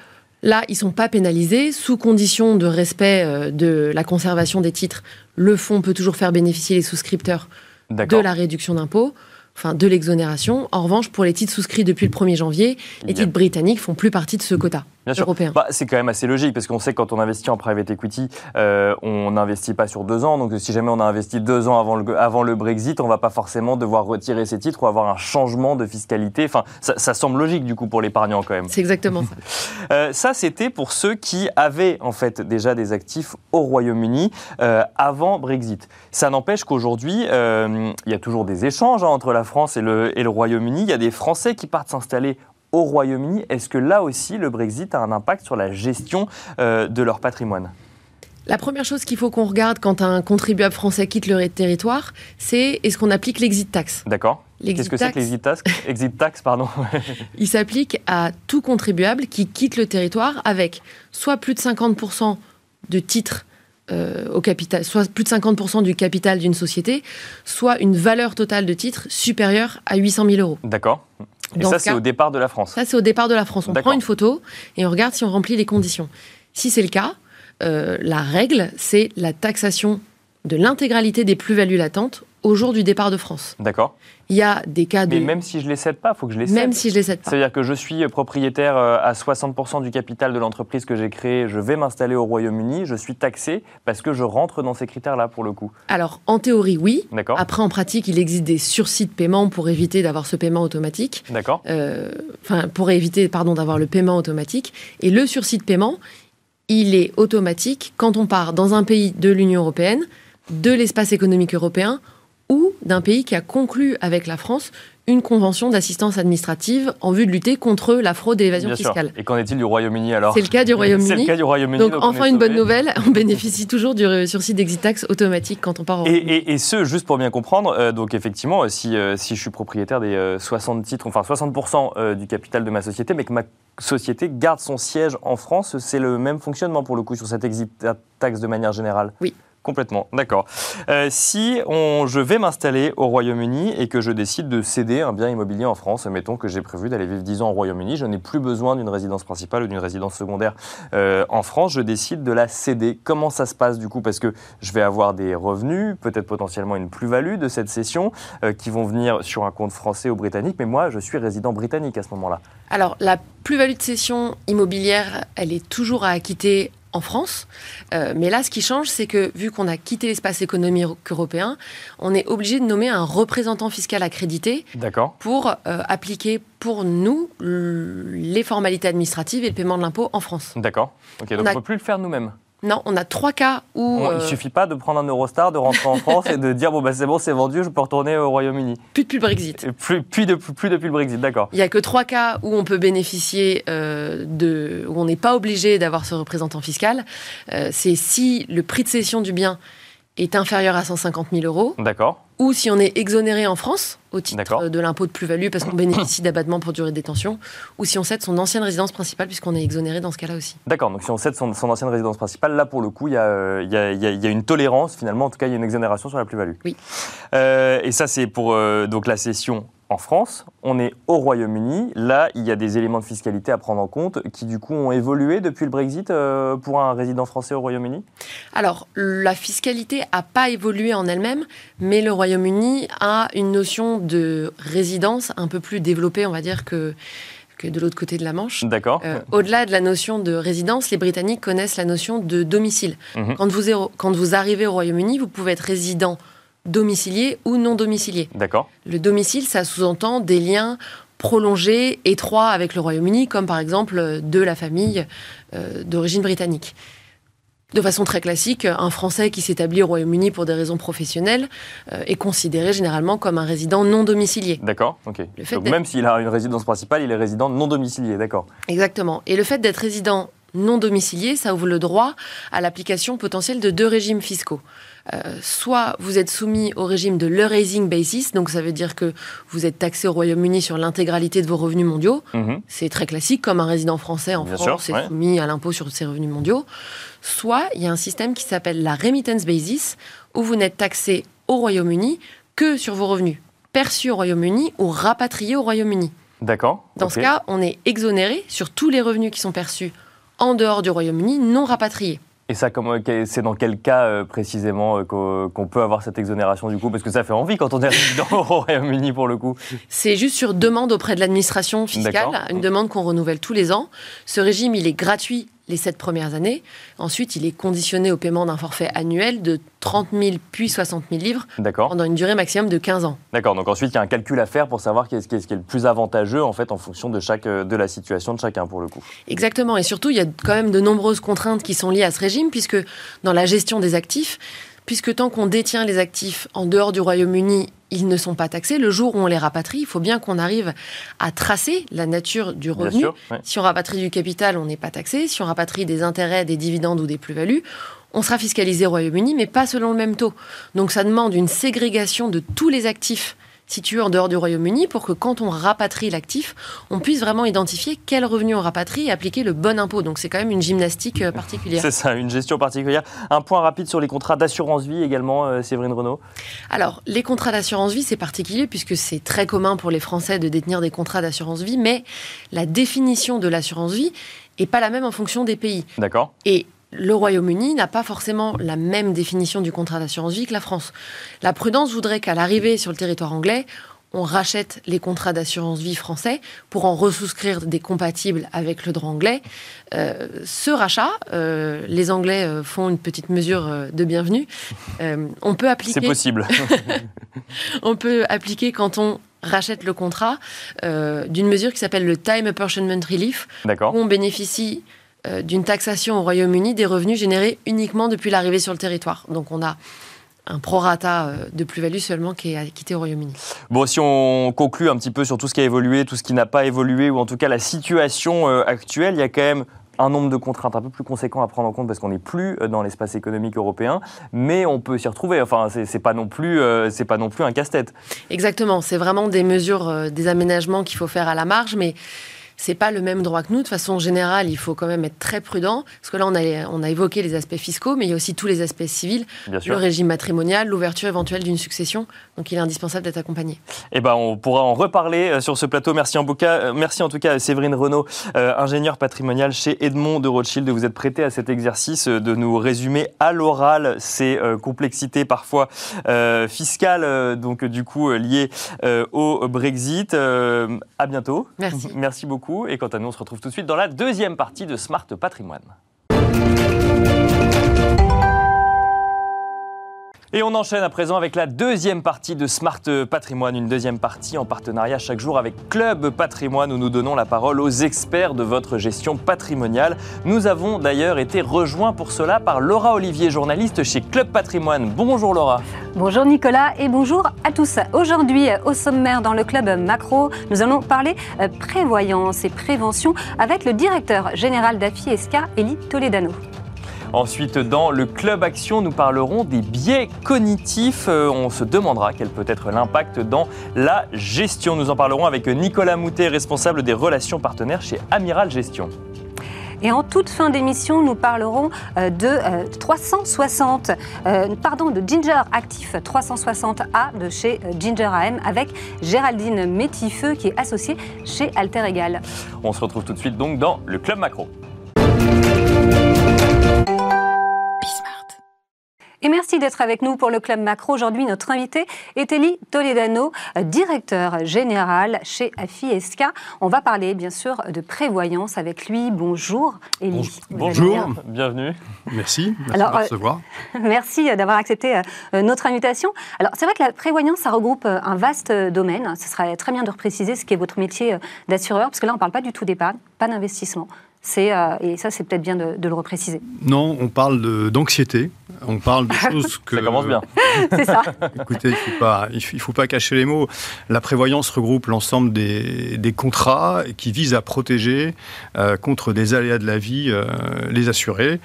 Là, ils ne sont pas pénalisés. Sous condition de respect euh, de la conservation des titres, le fonds peut toujours faire bénéficier les souscripteurs de la réduction d'impôts enfin de l'exonération. En revanche, pour les titres souscrits depuis le 1er janvier, les titres britanniques font plus partie de ce quota. Bien européen. Bah, c'est quand même assez logique parce qu'on sait que quand on investit en private equity, euh, on n'investit pas sur deux ans. Donc si jamais on a investi deux ans avant le, avant le Brexit, on va pas forcément devoir retirer ces titres ou avoir un changement de fiscalité. Enfin, ça, semble logique du coup pour l'épargnant quand même. C'est exactement ça. <laughs> euh, ça, c'était pour ceux qui avaient en fait déjà des actifs au Royaume-Uni euh, avant Brexit. Ça n'empêche qu'aujourd'hui, il y a toujours des échanges hein, entre la France et le, et le Royaume-Uni. Il y a des Français qui partent s'installer au Royaume-Uni. Est-ce que là aussi, le Brexit a un impact sur la gestion euh, de leur patrimoine? La première chose qu'il faut qu'on regarde quand un contribuable français quitte le territoire, c'est est-ce qu'on applique l'exit tax? D'accord. Qu'est-ce que c'est que l'exit tax? Exit tax, pardon. <laughs> Il s'applique à tout contribuable qui quitte le territoire avec soit plus de 50% de titres euh, au capital, soit plus de 50% du capital d'une société, soit une valeur totale de titres supérieure à 800 000 euros. D'accord. Et ça, c'est au départ de la France Ça, c'est au départ de la France. On prend une photo et on regarde si on remplit les conditions. Si c'est le cas, euh, la règle, c'est la taxation de l'intégralité des plus-values latentes au jour du départ de France. D'accord. Il y a des cas de... Mais même si je les cède pas, il faut que je les cède. Même si je les cède pas. C'est-à-dire que je suis propriétaire euh, à 60% du capital de l'entreprise que j'ai créée, je vais m'installer au Royaume-Uni, je suis taxé parce que je rentre dans ces critères-là pour le coup. Alors, en théorie, oui. D'accord. Après, en pratique, il existe des sursis de paiement pour éviter d'avoir ce paiement automatique. D'accord. Euh, Enfin, pour éviter, pardon, d'avoir le paiement automatique. Et le sursis de paiement, il est automatique quand on part dans un pays de l'Union européenne, de l'espace économique européen ou d'un pays qui a conclu avec la France une convention d'assistance administrative en vue de lutter contre la fraude et l'évasion sûr. fiscale. Et qu'en est-il du Royaume-Uni alors C'est le cas du <laughs> C'est le Royaume-Uni. cas du Royaume-Uni. Donc, on enfin, une bonne nouvelle, on bénéficie toujours du sursis d'exit tax automatique quand on part au Et, et- et ce, juste pour bien comprendre, euh, donc effectivement, euh, si, euh, si je suis propriétaire des euh, 60 titres, enfin 60% euh, du capital de ma société, mais que ma société garde son siège en France, c'est le même fonctionnement pour le coup sur cette exit tax de manière générale? Oui. Complètement, d'accord. Euh, si je vais m'installer au Royaume-Uni et que je décide de céder un bien immobilier en France, mettons que j'ai prévu d'aller vivre 10 ans au Royaume-Uni, je n'ai plus besoin d'une résidence principale ou d'une résidence secondaire euh, en France, je décide de la céder. Comment ça se passe du coup? Parce que je vais avoir des revenus, peut-être potentiellement une plus-value de cette cession, euh, qui vont venir sur un compte français ou britannique, mais moi je suis résident britannique à ce moment-là. Alors, la plus-value de cession immobilière, elle est toujours à acquitter en France. Euh, mais là, ce qui change, c'est que vu qu'on a quitté l'espace économique européen, on est obligé de nommer un représentant fiscal accrédité pour euh, appliquer pour nous les formalités administratives et le paiement de l'impôt en France. D'accord. Donc On ne peut plus le faire nous-mêmes. Non, on a trois cas où... On- euh, Il suffit pas de prendre un Eurostar, de rentrer en France et de dire bon bah c'est bon, c'est vendu, je peux retourner au Royaume-Uni. plus de plus le Brexit. Et Plus, plus, de- plus depuis le Brexit, d'accord. Il n'y a que trois cas où on peut bénéficier euh, de, où on n'est pas obligé d'avoir ce représentant fiscal. Euh, c'est si le prix de cession du bien est inférieur à 150 000 euros, D'accord. ou si on est exonéré en France au titre de l'impôt de plus-value parce qu'on bénéficie d'abattement pour durée de détention, ou si on cède son ancienne résidence principale puisqu'on est exonéré dans ce cas-là aussi. D'accord, donc si on cède son, son ancienne résidence principale, là pour le coup, y euh, y y il y a une tolérance finalement, en tout cas il y a une exonération sur la plus-value. Oui. Euh, et ça c'est pour euh, donc la cession en France. On est au Royaume-Uni. Là, il y a des éléments de fiscalité à prendre en compte qui du coup ont évolué depuis le Brexit euh, pour un résident français au Royaume-Uni? Alors, la fiscalité n'a pas évolué en elle-même, mais le Royaume-Uni a une notion de résidence un peu plus développée, on va dire, que, que de l'autre côté de la Manche. D'accord. Euh, Au-delà de la notion de résidence, les Britanniques connaissent la notion de domicile. Mhm. Quand, vous, quand vous arrivez au Royaume-Uni, vous pouvez être résident domicilié ou non domicilié. D'accord. Le domicile, ça sous-entend des liens prolongés, étroits avec le Royaume-Uni, comme par exemple euh, de la famille euh, d'origine britannique. De façon très classique, un Français qui s'établit au Royaume-Uni pour des raisons professionnelles euh, est considéré généralement comme un résident non domicilié. D'accord. Ok. Le fait Donc même s'il a une résidence principale, il est résident non domicilié. D'accord. Exactement. Et le fait d'être résident non domicilié, ça ouvre le droit à l'application potentielle de deux régimes fiscaux. Euh, soit vous êtes soumis au régime de l'Eurasing Basis, donc ça veut dire que vous êtes taxé au Royaume-Uni sur l'intégralité de vos revenus mondiaux. Mhm. C'est très classique, comme un résident français en Bien France sûr, est ouais. soumis à l'impôt sur ses revenus mondiaux. Soit il y a un système qui s'appelle la Remittance Basis, où vous n'êtes taxé au Royaume-Uni que sur vos revenus perçus au Royaume-Uni ou rapatriés au Royaume-Uni. D'accord. Dans ce cas, on est exonéré sur tous les revenus qui sont perçus en dehors du Royaume-Uni, non rapatriés. Et ça, c'est dans quel cas euh, précisément euh, qu'o- qu'on peut avoir cette exonération du coup? Parce que ça fait envie quand on est résident <laughs> au Royaume-Uni pour le coup. C'est juste sur demande auprès de l'administration fiscale, une demande qu'on renouvelle tous les ans. Ce régime, il est gratuit les sept premières années. Ensuite, il est conditionné au paiement d'un forfait annuel de 30 000 puis 60 000 livres D'accord. pendant une durée maximum de 15 ans. D'accord. Donc ensuite, il y a un calcul à faire pour savoir qu'est-ce qui est, ce qui est le plus avantageux en fait en fonction de chaque euh, de la situation de chacun pour le coup. Exactement. Et surtout, il y a quand même de nombreuses contraintes qui sont liées à ce régime, puisque dans la gestion des actifs, puisque tant qu'on détient les actifs en dehors du Royaume-Uni, ils ne sont pas taxés. Le jour où on les rapatrie, il faut bien qu'on arrive à tracer la nature du revenu. sûr. ouais. Si on rapatrie du capital, on n'est pas taxé. Si on rapatrie des intérêts, des dividendes ou des plus-values, on sera fiscalisé au Royaume-Uni, mais pas selon le même taux. Donc ça demande une ségrégation de tous les actifs situés en dehors du Royaume-Uni pour que quand on rapatrie l'actif, on puisse vraiment identifier quel revenu on rapatrie et appliquer le bon impôt. Donc c'est quand même une gymnastique euh, particulière. C'est ça, une gestion particulière. Un point rapide sur les contrats d'assurance vie également, euh, Séverine Renaud. Alors, les contrats d'assurance vie, c'est particulier puisque c'est très commun pour les Français de détenir des contrats d'assurance vie, mais la définition de l'assurance vie est pas la même en fonction des pays. D'accord. Et le Royaume-Uni n'a pas forcément la même définition du contrat d'assurance vie que la France. La prudence voudrait qu'à l'arrivée sur le territoire anglais, on rachète les contrats d'assurance vie français pour en ressouscrire des compatibles avec le droit anglais. Euh, ce rachat, euh, les Anglais euh, font une petite mesure de bienvenue. on peut appliquer. C'est possible. <laughs> on peut appliquer quand on rachète le contrat d'une mesure qui s'appelle le Time Apportionment Relief. D'accord. Où on bénéficie d'une taxation au Royaume-Uni des revenus générés uniquement depuis l'arrivée sur le territoire. Donc on a un prorata euh, de plus-value seulement qui est quitté au Royaume-Uni. Bon, si on conclut un petit peu sur tout ce qui a évolué, tout ce qui n'a pas évolué, ou en tout cas la situation euh, actuelle, il y a quand même un nombre de contraintes un peu plus conséquent à prendre en compte parce qu'on n'est plus euh, dans l'espace économique européen, mais on peut s'y retrouver. Enfin, c'est pas non plus, c'est pas non plus un casse-tête. Exactement. C'est vraiment des mesures, des aménagements qu'il faut faire à la marge, mais c'est pas le même droit que nous. De façon générale, il faut quand même être très prudent, parce que là, on a, on a évoqué les aspects fiscaux, mais il y a aussi tous les aspects civils, le régime matrimonial, l'ouverture éventuelle d'une succession. Donc, il est indispensable d'être accompagné. Eh ben, on pourra en reparler euh, sur ce plateau. Merci en, euh, merci en tout cas à Séverine Renaud, euh, ingénieure patrimoniale chez Edmond de Rothschild, de vous être prêté à cet exercice de nous résumer à l'oral ces complexités parfois fiscales, donc du coup liées au Brexit. à bientôt. Merci. Merci beaucoup. Et quant à nous, on se retrouve tout de suite dans la deuxième partie de Smart Patrimoine. Et on enchaîne à présent avec la deuxième partie de Smart Patrimoine, une deuxième partie en partenariat chaque jour avec Club Patrimoine où nous donnons la parole aux experts de votre gestion patrimoniale. Nous avons d'ailleurs été rejoints pour cela par Laura Olivier, journaliste chez Club Patrimoine. Bonjour Laura. Bonjour Nicolas et bonjour à tous. Aujourd'hui, au sommaire dans le Club Macro, nous allons parler euh, prévoyance et prévention avec le directeur général d'AFI-ESCA, Elie Toledano. Ensuite, dans le Club Action, nous parlerons des biais cognitifs. Euh, on se demandera quel peut être l'impact dans la gestion. Nous en parlerons avec Nicolas Moutet, responsable des relations partenaires chez Amiral Gestion. Et en toute fin d'émission, nous parlerons euh, de 360, euh, pardon, de Ginger Actif 360A de chez Ginger AM avec Géraldine Métifeux qui est associée chez Alter Egal. On se retrouve tout de suite donc dans le Club Macro. Et merci d'être avec nous pour le Club Macro. Aujourd'hui, notre invité est Elie Toledano, directeur général chez AFI-ESCA. On va parler bien sûr de prévoyance avec lui. Bonjour Elie. Bonjour, bienvenue. Merci, merci de recevoir. <laughs> merci d'avoir accepté euh, notre invitation. Alors c'est vrai que la prévoyance, ça regroupe euh, un vaste domaine. Ce serait très bien de repréciser ce qu'est votre métier euh, d'assureur, parce que là, on ne parle pas du tout d'épargne, pas d'investissement. Euh, et ça, c'est peut-être bien de, le repréciser. Non, on parle d'anxiété. On parle de <laughs> choses que. ça commence bien. <laughs> c'est ça. Écoutez, il ne faut, pas, il faut pas cacher les mots. La prévoyance regroupe l'ensemble des, des, contrats qui visent à protéger euh, contre des aléas de la vie euh, les assurés.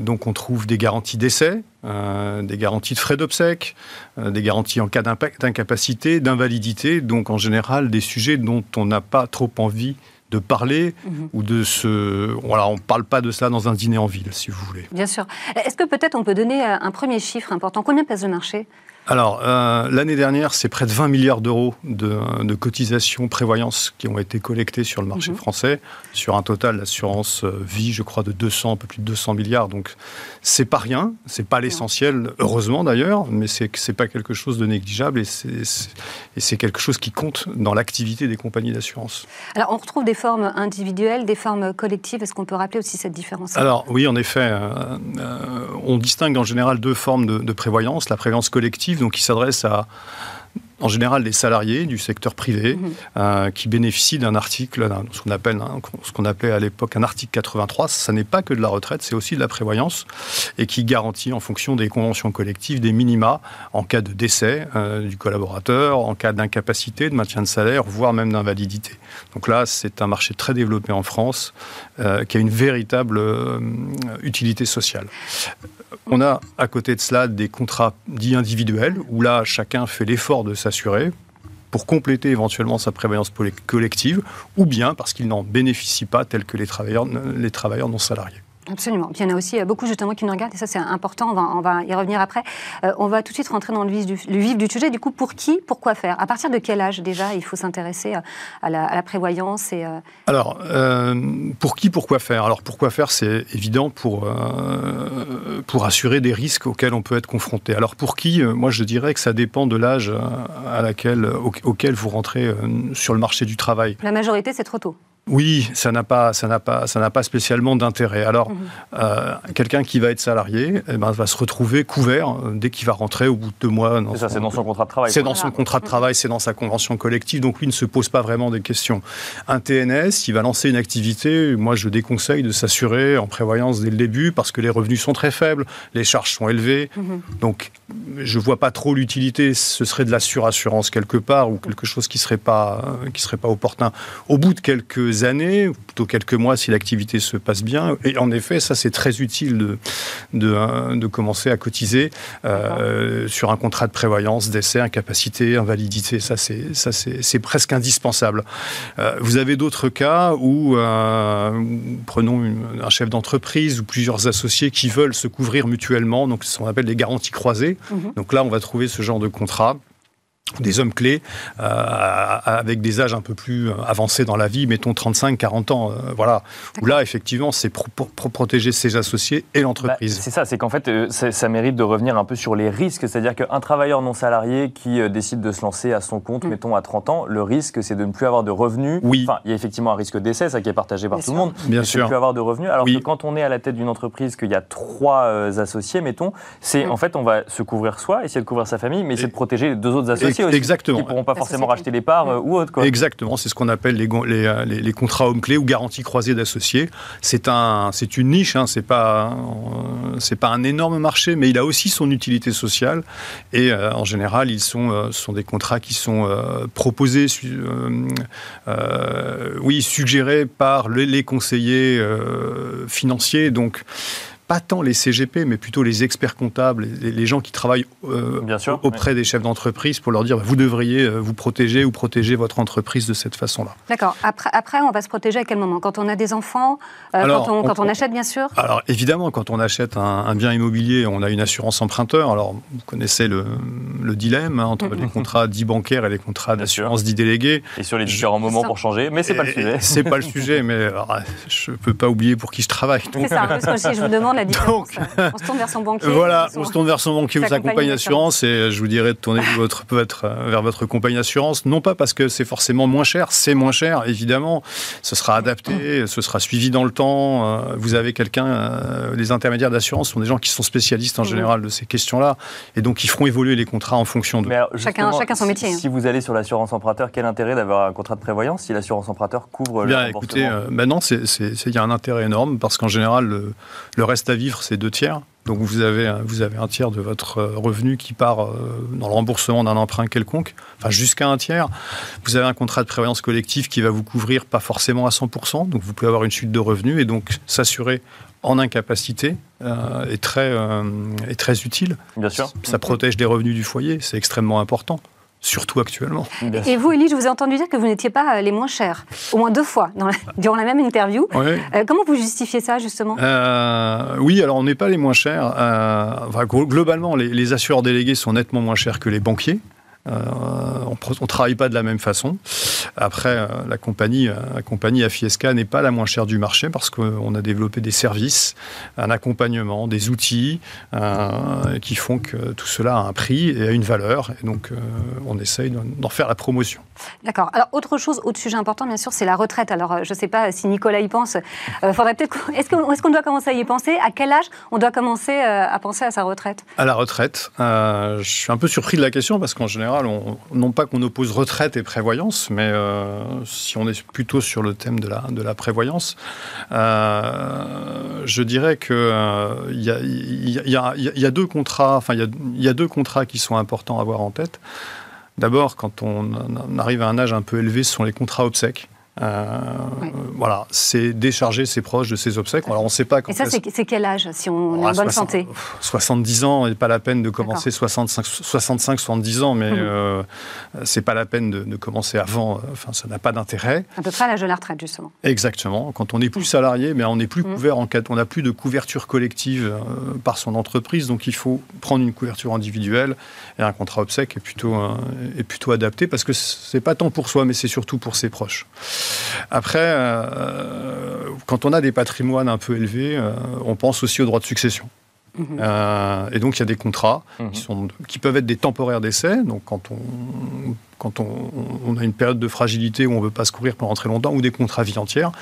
donc, on trouve des garanties d'essai, des garanties de frais d'obsèques, des garanties en cas d'incapacité, d'invalidité, donc en général des sujets dont on n'a pas trop envie de parler mhm. ou de se... Voilà, on ne parle pas de ça dans un dîner en ville, si vous voulez. Bien sûr. Est-ce que peut-être on peut donner euh, un premier chiffre important? Combien pèse le marché alors, euh, l'année dernière, c'est près de 20 milliards d'euros de, cotisations prévoyance qui ont été collectées sur le marché mhm. français, sur un total d'assurance euh, vie, je crois, de 200, un peu plus de 200 milliards. Donc, c'est pas rien, c'est pas l'essentiel, heureusement d'ailleurs, mais c'est pas quelque chose de négligeable et c'est quelque chose qui compte dans l'activité des compagnies d'assurance. Alors, on retrouve des formes individuelles, des formes collectives. Est-ce qu'on peut rappeler aussi cette différence Alors, oui, en effet, euh, on distingue en général deux formes de, de prévoyance. La prévoyance collective donc qui s'adresse à en général des salariés du secteur privé mhm. euh, qui bénéficient d'un article, ce qu'on appelle, ce qu'on appelait à l'époque un article 83. Ça n'est pas que de la retraite, c'est aussi de la prévoyance et qui garantit en fonction des conventions collectives des minima en cas de décès euh, du collaborateur, en cas d'incapacité, de maintien de salaire, voire même d'invalidité. Donc là, c'est un marché très développé en France euh, qui a une véritable utilité sociale. On a à côté de cela des contrats dits individuels où là, chacun fait l'effort de s'assurer pour compléter éventuellement sa prévoyance collective, ou bien parce qu'il n'en bénéficie pas tel que les travailleurs, les travailleurs non salariés. Absolument. Puis il y en a aussi euh, beaucoup justement qui nous regardent et ça c'est important, on va, on va, y revenir après. Euh, on va tout de suite rentrer dans le vif, du, le vif, du, sujet. Du coup, pour qui, pourquoi faire? À partir de quel âge déjà il faut s'intéresser à la, à la, prévoyance et, euh... Alors, euh, pour qui, pourquoi faire? Alors pourquoi faire, c'est évident pour, pour assurer des risques auxquels on peut être confronté. Alors pour qui Moi je dirais que ça dépend de l'âge à laquelle, auquel vous rentrez sur le marché du travail. La majorité c'est trop tôt. Oui, ça n'a pas, ça n'a pas, ça n'a pas spécialement d'intérêt. Alors, mhm. euh, quelqu'un qui va être salarié, eh ben, va se retrouver couvert euh, dès qu'il va rentrer au bout de deux mois. C'est ça, c'est dans son contrat de travail. C'est dans son contrat de travail, c'est dans sa convention collective, donc lui ne se pose pas vraiment des questions. Un TNS, il va lancer une activité. Moi, je déconseille de s'assurer en prévoyance dès le début parce que les revenus sont très faibles, les charges sont élevées. Mhm. Donc, je vois pas trop l'utilité. Ce serait de la surassurance quelque part ou quelque chose qui serait pas, qui serait pas opportun. Au bout de quelques années, ou plutôt quelques mois si l'activité se passe bien. Et en effet, ça c'est très utile de, de, hein, de, commencer à cotiser euh, sur un contrat de prévoyance, décès, incapacité, invalidité. Ça c'est presque indispensable. Euh, vous avez d'autres cas où, euh, prenons un chef d'entreprise ou plusieurs associés qui veulent se couvrir mutuellement, donc ce qu'on appelle des garanties croisées. Mhm. Donc là, on va trouver ce genre de contrat des hommes clés euh, avec des âges un peu plus avancés dans la vie, mettons 35-40 ans, euh, voilà. Où là, effectivement, c'est pour, protéger ses associés et l'entreprise. Bah, c'est ça, c'est qu'en fait, euh, ça mérite de revenir un peu sur les risques. C'est-à-dire qu'un travailleur non salarié qui décide de se lancer à son compte, mm. mettons à 30 ans, le risque, c'est de ne plus avoir de revenus. Oui. Enfin, il y a effectivement un risque d'essai, ça qui est partagé par tout le monde. Bien sûr. De ne plus avoir de revenus. Alors que quand on est à la tête d'une entreprise, qu'il y a trois associés, mettons, c'est mm. en fait, on va se couvrir soi, essayer de couvrir sa famille, mais essayer de protéger les deux autres associés Exactement. Qui ne pourront pas forcément racheter les parts euh, ou autre. Quoi. Exactement, c'est ce qu'on appelle les, euh, les, les, contrats hommes-clés ou garanties croisées d'associés. C'est un, une niche, hein, c'est pas, euh, c'est pas un énorme marché, mais il a aussi son utilité sociale. Et en général, ils sont, sont des contrats qui sont proposés, oui, suggérés par les, les conseillers financiers. Donc, pas tant les CGP, mais plutôt les experts comptables, les, gens qui travaillent euh, auprès des chefs d'entreprise pour leur dire bah, vous devriez euh, vous protéger ou protéger votre entreprise de cette façon-là. D'accord. Après, après, on va se protéger à quel moment? Quand on a des enfants euh, quand, on, achète, bien sûr? Alors, évidemment, quand on achète un, bien immobilier, on a une assurance emprunteur. Alors, vous connaissez le, dilemme hein, entre <laughs> les contrats dits bancaires et les contrats d'assurance dits délégués. Et sur les différents moments pour changer, mais c'est pas le sujet. C'est pas le sujet, mais je peux pas oublier pour qui je travaille. C'est ça, parce que si je vous demande la différence. <laughs> on se tourne vers son banquier. Voilà, on se tourne vers son banquier ou sa compagnie d'assurance et je vous dirais de tourner <laughs> votre, votre, vers votre compagnie d'assurance. Non pas parce que c'est forcément moins cher, c'est moins cher, évidemment. Ce sera adapté, ce sera suivi dans le temps. Euh, vous avez quelqu'un, euh, les intermédiaires d'assurance sont des gens qui sont spécialistes en général de ces questions-là et donc ils feront évoluer les contrats en fonction de. chacun, chacun son métier. Si, vous allez sur l'assurance emprunteur, quel intérêt d'avoir un contrat de prévoyance si l'assurance emprunteur couvre Bien, le écoutez, euh, maintenant, il y a un intérêt énorme parce qu'en général, le, le reste à vivre, c'est deux tiers. Donc vous avez, vous avez un tiers de votre euh, revenu qui part euh, dans le remboursement d'un emprunt quelconque, enfin jusqu'à un tiers. Vous avez un contrat de prévoyance collective qui va vous couvrir pas forcément à 100%, donc vous pouvez avoir une chute de revenus et donc s'assurer en incapacité euh, est, très, est très utile. Bien sûr. Ça protège les revenus du foyer, c'est extrêmement important surtout actuellement. Et vous, Élie, je vous ai entendu dire que vous n'étiez pas euh, les moins chers, au moins deux fois dans <laughs> durant la même interview. Euh, comment vous justifiez ça, justement? Euh, Oui, alors on n'est pas les moins chers. globalement, les, les, assureurs délégués sont nettement moins chers que les banquiers. Euh, on ne travaille pas de la même façon. Après, euh, la compagnie, euh, la compagnie Afiesca n'est pas la moins chère du marché parce qu'on a développé des services, un accompagnement, des outils qui font que tout cela a un prix et a une valeur. Et donc, on essaye d'en faire la promotion. D'accord. Alors, autre chose, autre sujet important, bien sûr, c'est la retraite. Alors, je ne sais pas si Nicolas y pense. faudrait peut-être. Est-ce qu'on doit commencer à y penser? À quel âge on doit commencer à penser à sa retraite? À la retraite. je suis un peu surpris de la question parce qu'en général, non pas qu'on oppose retraite et prévoyance, mais euh, si on est plutôt sur le thème de la, prévoyance, euh, je dirais qu'il a, deux contrats, il y a, deux contrats qui sont importants à avoir en tête. D'abord, quand on arrive à un âge un peu élevé, ce sont les contrats obsèques. Euh, voilà, c'est décharger ses proches de ses obsèques. Alors on ne sait pas quand. Et ça, c'est quel âge si on est en bonne santé 70 ans, et pas la peine de commencer 65, 65 70 ans, mais mmh. euh, c'est pas la peine de, commencer avant. Enfin, ça n'a pas d'intérêt. À peu près à l'âge de la retraite, justement. Exactement. Quand on n'est plus salarié, mais on n'est plus mmh. couvert en cas, on n'a plus de couverture collective euh, par son entreprise, donc il faut prendre une couverture individuelle et un contrat obsèque est plutôt est plutôt adapté parce que c'est pas tant pour soi, mais c'est surtout pour ses proches. Après, euh, quand on a des patrimoines un peu élevés, euh, on pense aussi aux droits de succession. Mhm. Euh, et donc, il y a des contrats qui, mhm. sont, qui, peuvent être des temporaires d'essai. Donc, quand on quand on, a une période de fragilité où on ne veut pas se courir pendant très longtemps, ou des contrats vie entière,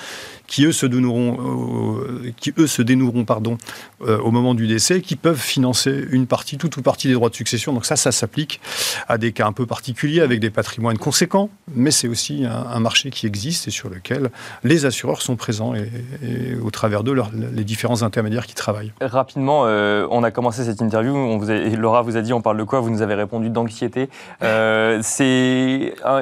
qui eux se dénoueront, euh, qui, eux, se dénoueront pardon, euh, au moment du décès, qui peuvent financer une partie, toute ou partie des droits de succession. Donc ça, ça s'applique à des cas un peu particuliers, avec des patrimoines conséquents, mais c'est aussi un, marché qui existe et sur lequel les assureurs sont présents et, au travers d'eux, les différents intermédiaires qui travaillent. Rapidement, euh, on a commencé cette interview, on vous Laura vous a dit on parle de quoi? Vous nous avez répondu d'anxiété. <laughs> c'est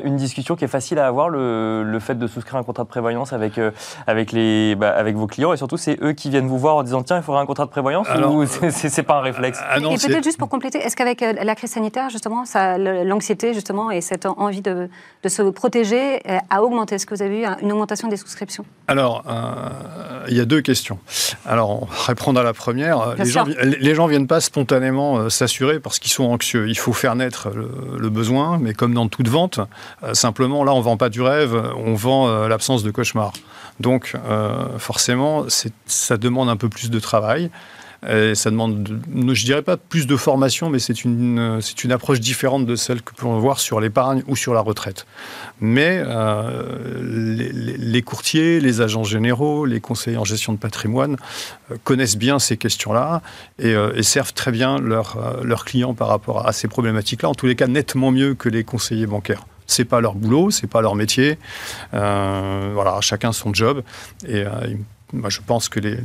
une discussion qui est facile à avoir, le, fait de souscrire un contrat de prévoyance avec, euh, avec, les, bah, avec vos clients. Et surtout, c'est eux qui viennent vous voir en disant tiens, il faudrait un contrat de prévoyance ou <laughs> c'est pas un réflexe ah Et peut-être juste pour compléter, est-ce qu'avec euh, la crise sanitaire, justement, l'anxiété justement et cette envie de, de se protéger euh, a augmenté? Est-ce que vous avez eu une augmentation des souscriptions? Alors, il y a deux questions. Alors, répondre à la première, les gens, les gens viennent pas spontanément s'assurer parce qu'ils sont anxieux. Il faut faire naître le, le besoin, mais comme dans tout de vente. Euh, simplement, là, on vend pas du rêve, on vend euh, l'absence de cauchemar. Donc, euh, forcément, ça demande un peu plus de travail. Et ça demande, je dirais pas plus de formation, mais c'est une, c'est une approche différente de celle que peut voir sur l'épargne ou sur la retraite. Mais les, courtiers, les agents généraux, les conseillers en gestion de patrimoine connaissent bien ces questions-là et, servent très bien leurs leurs clients par rapport à ces problématiques-là, en tous les cas nettement mieux que les conseillers bancaires c'est pas leur boulot, c'est pas leur métier. Euh, voilà, chacun son job. Et euh, moi, je pense que les,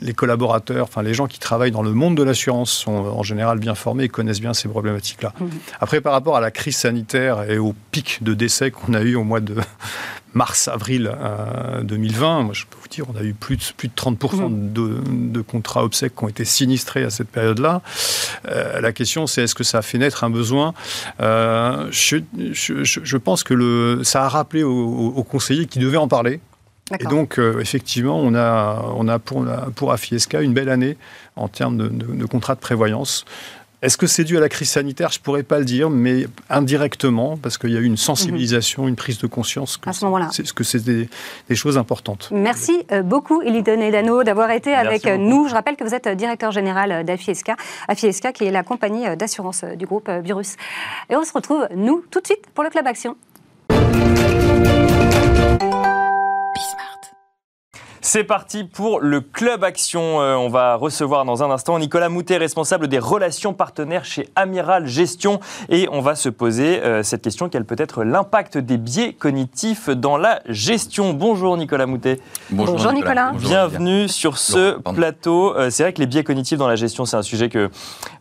les, collaborateurs, enfin les gens qui travaillent dans le monde de l'assurance sont en général bien formés et connaissent bien ces problématiques-là. Mmh. Après, par rapport à la crise sanitaire et au pic de décès qu'on a eu au mois de <laughs> mars-avril 2020, euh, moi, je peux vous dire, on a eu plus de, plus de 30% mmh. de, contrats obsèques qui ont été sinistrés à cette période-là. Euh, la question, c'est est-ce que ça a fait naître un besoin? Euh, je, pense que le, ça a rappelé aux conseillers qui devaient en parler et donc, euh, effectivement, on a, on a pour, pour Afieska une belle année en termes de, de, contrats de prévoyance. Est-ce que c'est dû à la crise sanitaire? Je ne pourrais pas le dire, mais indirectement, parce qu'il y a eu une sensibilisation, une prise de conscience que c'est que c'est des, choses importantes. Merci euh, beaucoup, Elidon Edano, d'avoir été avec nous. Je rappelle que vous êtes directeur général d'Afieska, Afieska qui est la compagnie d'assurance du groupe Virus. Et on se retrouve, nous, tout de suite pour le Club Action. C'est parti pour le Club Action. Euh, on va recevoir dans un instant Nicolas Moutet, responsable des relations partenaires chez Amiral Gestion. Et on va se poser euh, cette question quel peut être l'impact des biais cognitifs dans la gestion? Bonjour Nicolas Moutet. Bonjour, Nicolas. Bienvenue sur ce plateau. Euh, c'est vrai que les biais cognitifs dans la gestion, c'est un sujet que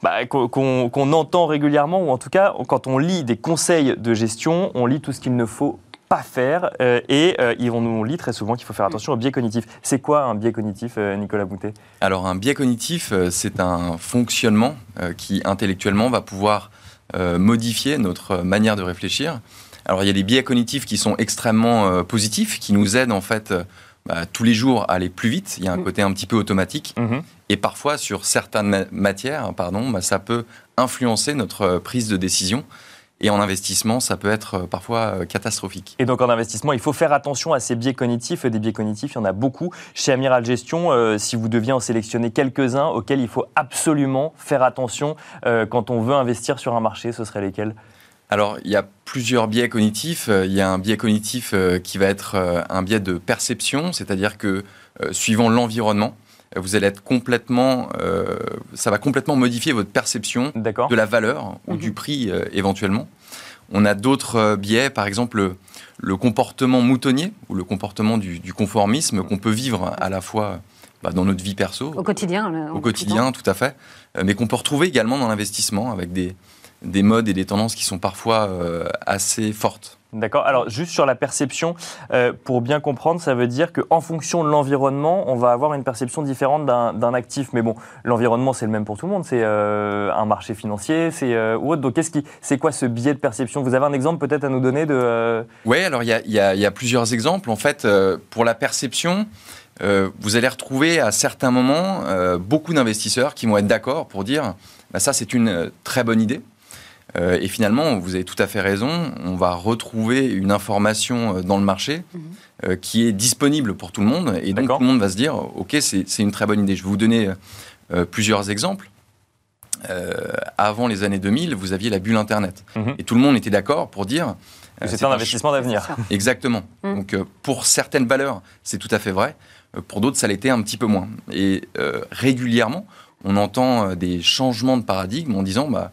bah, qu'on entend régulièrement, ou en tout cas, quand on lit des conseils de gestion, on lit tout ce qu'il ne faut pas faire. Euh, et euh, on nous lit très souvent qu'il faut faire attention au biais cognitif. C'est quoi un biais cognitif, euh, Nicolas Boutet? Alors un biais cognitif, c'est un fonctionnement qui intellectuellement va pouvoir modifier notre manière de réfléchir. Alors il y a des biais cognitifs qui sont extrêmement positifs, qui nous aident en fait bah, tous les jours à aller plus vite. Il y a un mm. côté un petit peu automatique. Mm-hmm. Et parfois, sur certaines matières, pardon, bah, ça peut influencer notre prise de décision. Et en investissement, ça peut être euh, parfois euh, catastrophique. Et donc en investissement, il faut faire attention à ces biais cognitifs. Des biais cognitifs, il y en a beaucoup. Chez Amiral Gestion, euh, si vous deviez en sélectionner quelques-uns auxquels il faut absolument faire attention quand on veut investir sur un marché, ce seraient lesquels? Alors, il y a plusieurs biais cognitifs. Il y a un biais cognitif qui va être un biais de perception, c'est-à-dire que suivant l'environnement, vous allez être complètement, euh, ça va complètement modifier votre perception de la valeur ou du mhm. prix euh, éventuellement. On a d'autres euh, biais, par exemple le, comportement moutonnier ou le comportement du, conformisme qu'on peut vivre à la fois bah, dans notre vie perso. Au quotidien. Au quotidien, tout à fait. mais qu'on peut retrouver également dans l'investissement avec des, des modes et des tendances qui sont parfois assez fortes. D'accord. Alors, juste sur la perception, euh, pour bien comprendre, ça veut dire qu'en fonction de l'environnement, on va avoir une perception différente d'un actif. Mais bon, l'environnement, c'est le même pour tout le monde. C'est euh, un marché financier, c'est euh, ou autre. Donc, qu'est-ce qui, c'est quoi ce biais de perception? Vous avez un exemple peut-être à nous donner de Oui, alors il y a, plusieurs exemples. En fait, pour la perception, vous allez retrouver à certains moments beaucoup d'investisseurs qui vont être d'accord pour dire bah, ça, c'est une très bonne idée. Euh, et finalement, vous avez tout à fait raison, on va retrouver une information euh, dans le marché euh, qui est disponible pour tout le monde. Et donc, tout le monde va se dire ok, c'est une très bonne idée. Je vais vous donner euh, plusieurs exemples. Euh, avant les années 2000, vous aviez la bulle Internet. Mhm. Et tout le monde était d'accord pour dire que euh, c'est un investissement d'avenir. Exactement. Mm. Donc euh, pour certaines valeurs, c'est tout à fait vrai. Pour d'autres, ça l'était un petit peu moins. Et euh, régulièrement, on entend des changements de paradigme en disant bah,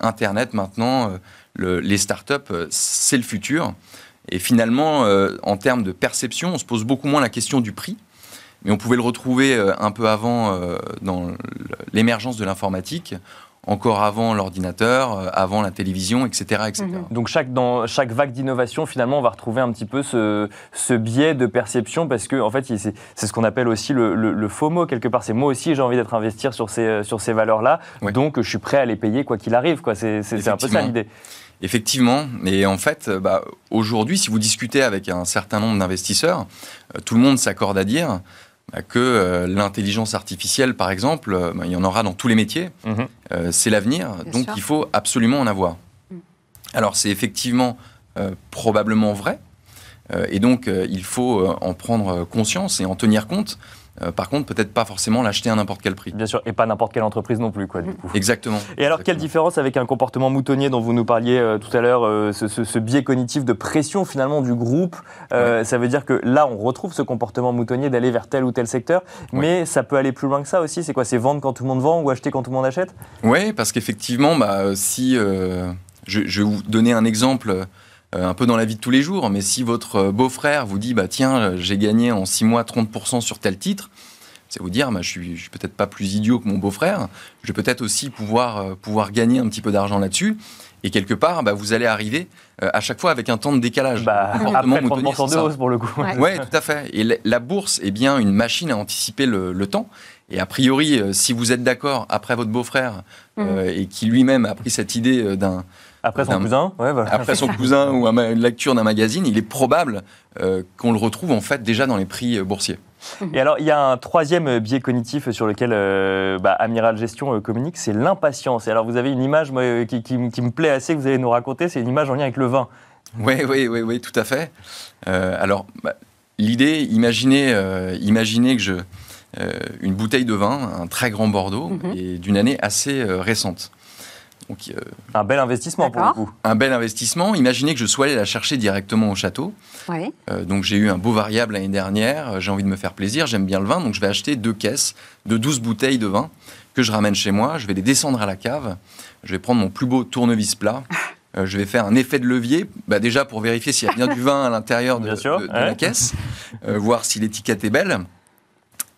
Internet maintenant, euh, le- les startups, euh, c'est le futur. Et finalement, euh, en termes de perception, on se pose beaucoup moins la question du prix. Mais on pouvait le retrouver euh, un peu avant euh, dans l'émergence de l'informatique, encore avant l'ordinateur, euh, avant la télévision, etc. etc. Mhm. Donc chaque, dans chaque vague d'innovation, finalement, on va retrouver un petit peu ce, ce biais de perception parce que en fait, c'est ce qu'on appelle aussi le, le, le FOMO quelque part. C'est moi aussi j'ai envie d'être investir sur ces, sur ces valeurs-là, donc je suis prêt à les payer quoi qu'il arrive. C'est un peu ça l'idée. Effectivement, et en fait, euh, bah, aujourd'hui, si vous discutez avec un certain nombre d'investisseurs, euh, tout le monde s'accorde à dire que euh, l'intelligence artificielle, par exemple, euh, bah, il y en aura dans tous les métiers, Mhm. Euh, c'est l'avenir, donc sûr. il faut absolument en avoir. Mm. Alors c'est effectivement euh, probablement vrai, euh, et donc euh, il faut en prendre conscience et en tenir compte. Euh, par contre, peut-être pas forcément l'acheter à n'importe quel prix. Bien sûr, et pas n'importe quelle entreprise non plus, quoi, du coup. Exactement. Et alors, quelle différence avec un comportement moutonnier dont vous nous parliez euh, tout à l'heure, euh, ce, ce- ce biais cognitif de pression finalement du groupe Ça veut dire que là, on retrouve ce comportement moutonnier d'aller vers tel ou tel secteur, Ouais. mais ça peut aller plus loin que ça aussi. C'est quoi C'est vendre quand tout le monde vend ou acheter quand tout le monde achète? Oui, parce qu'effectivement, bah, si je, je vais vous donner un exemple un peu dans la vie de tous les jours, mais si votre euh, beau-frère vous dit, bah tiens, euh, j'ai gagné en six mois 30% sur tel titre, c'est vous dire, bah, je suis, je suis peut-être pas plus idiot que mon beau-frère, je vais peut-être aussi pouvoir, euh, pouvoir gagner un petit peu d'argent là-dessus. Et quelque part, bah, vous allez arriver euh, à chaque fois avec un temps de décalage. bah, Après moutonnier, 30% c'est de hausse pour le coup. Ouais. Oui, tout à fait. Et la- la bourse est bien une machine à anticiper le, le temps. Et a priori, euh, si vous êtes d'accord après votre beau-frère euh, et qui lui-même a pris cette idée euh, d'un Après son cousin, ouais, voilà. après son <laughs> cousin ou une lecture d'un magazine, il est probable euh, qu'on le retrouve en fait déjà dans les prix euh, boursiers. Et alors, il y a un troisième biais cognitif sur lequel euh, bah, Amiral Gestion euh, communique, c'est l'impatience. Et alors, vous avez une image moi, euh, qui, qui m- qui me plaît assez que vous allez nous raconter, c'est une image en lien avec le vin. Oui, oui, oui, oui, tout à fait. Euh, alors, bah, l'idée, imaginez, euh, imaginez que je euh, une bouteille de vin, un très grand Bordeaux, Mhm. et d'une année assez euh, récente. Donc, euh, Un bel investissement pour le coup. un bel investissement. Imaginez que je sois allé la chercher directement au château. Oui. Euh, donc j'ai eu un beau variable l'année dernière, euh, j'ai envie de me faire plaisir, j'aime bien le vin, donc je vais acheter deux caisses de 12 bouteilles de vin que je ramène chez moi, je vais les descendre à la cave, je vais prendre mon plus beau tournevis plat, <laughs> euh, je vais faire un effet de levier, bah, déjà pour vérifier s'il y a bien du vin à l'intérieur de, Bien sûr, de- de ouais. la caisse, euh, voir si l'étiquette est belle,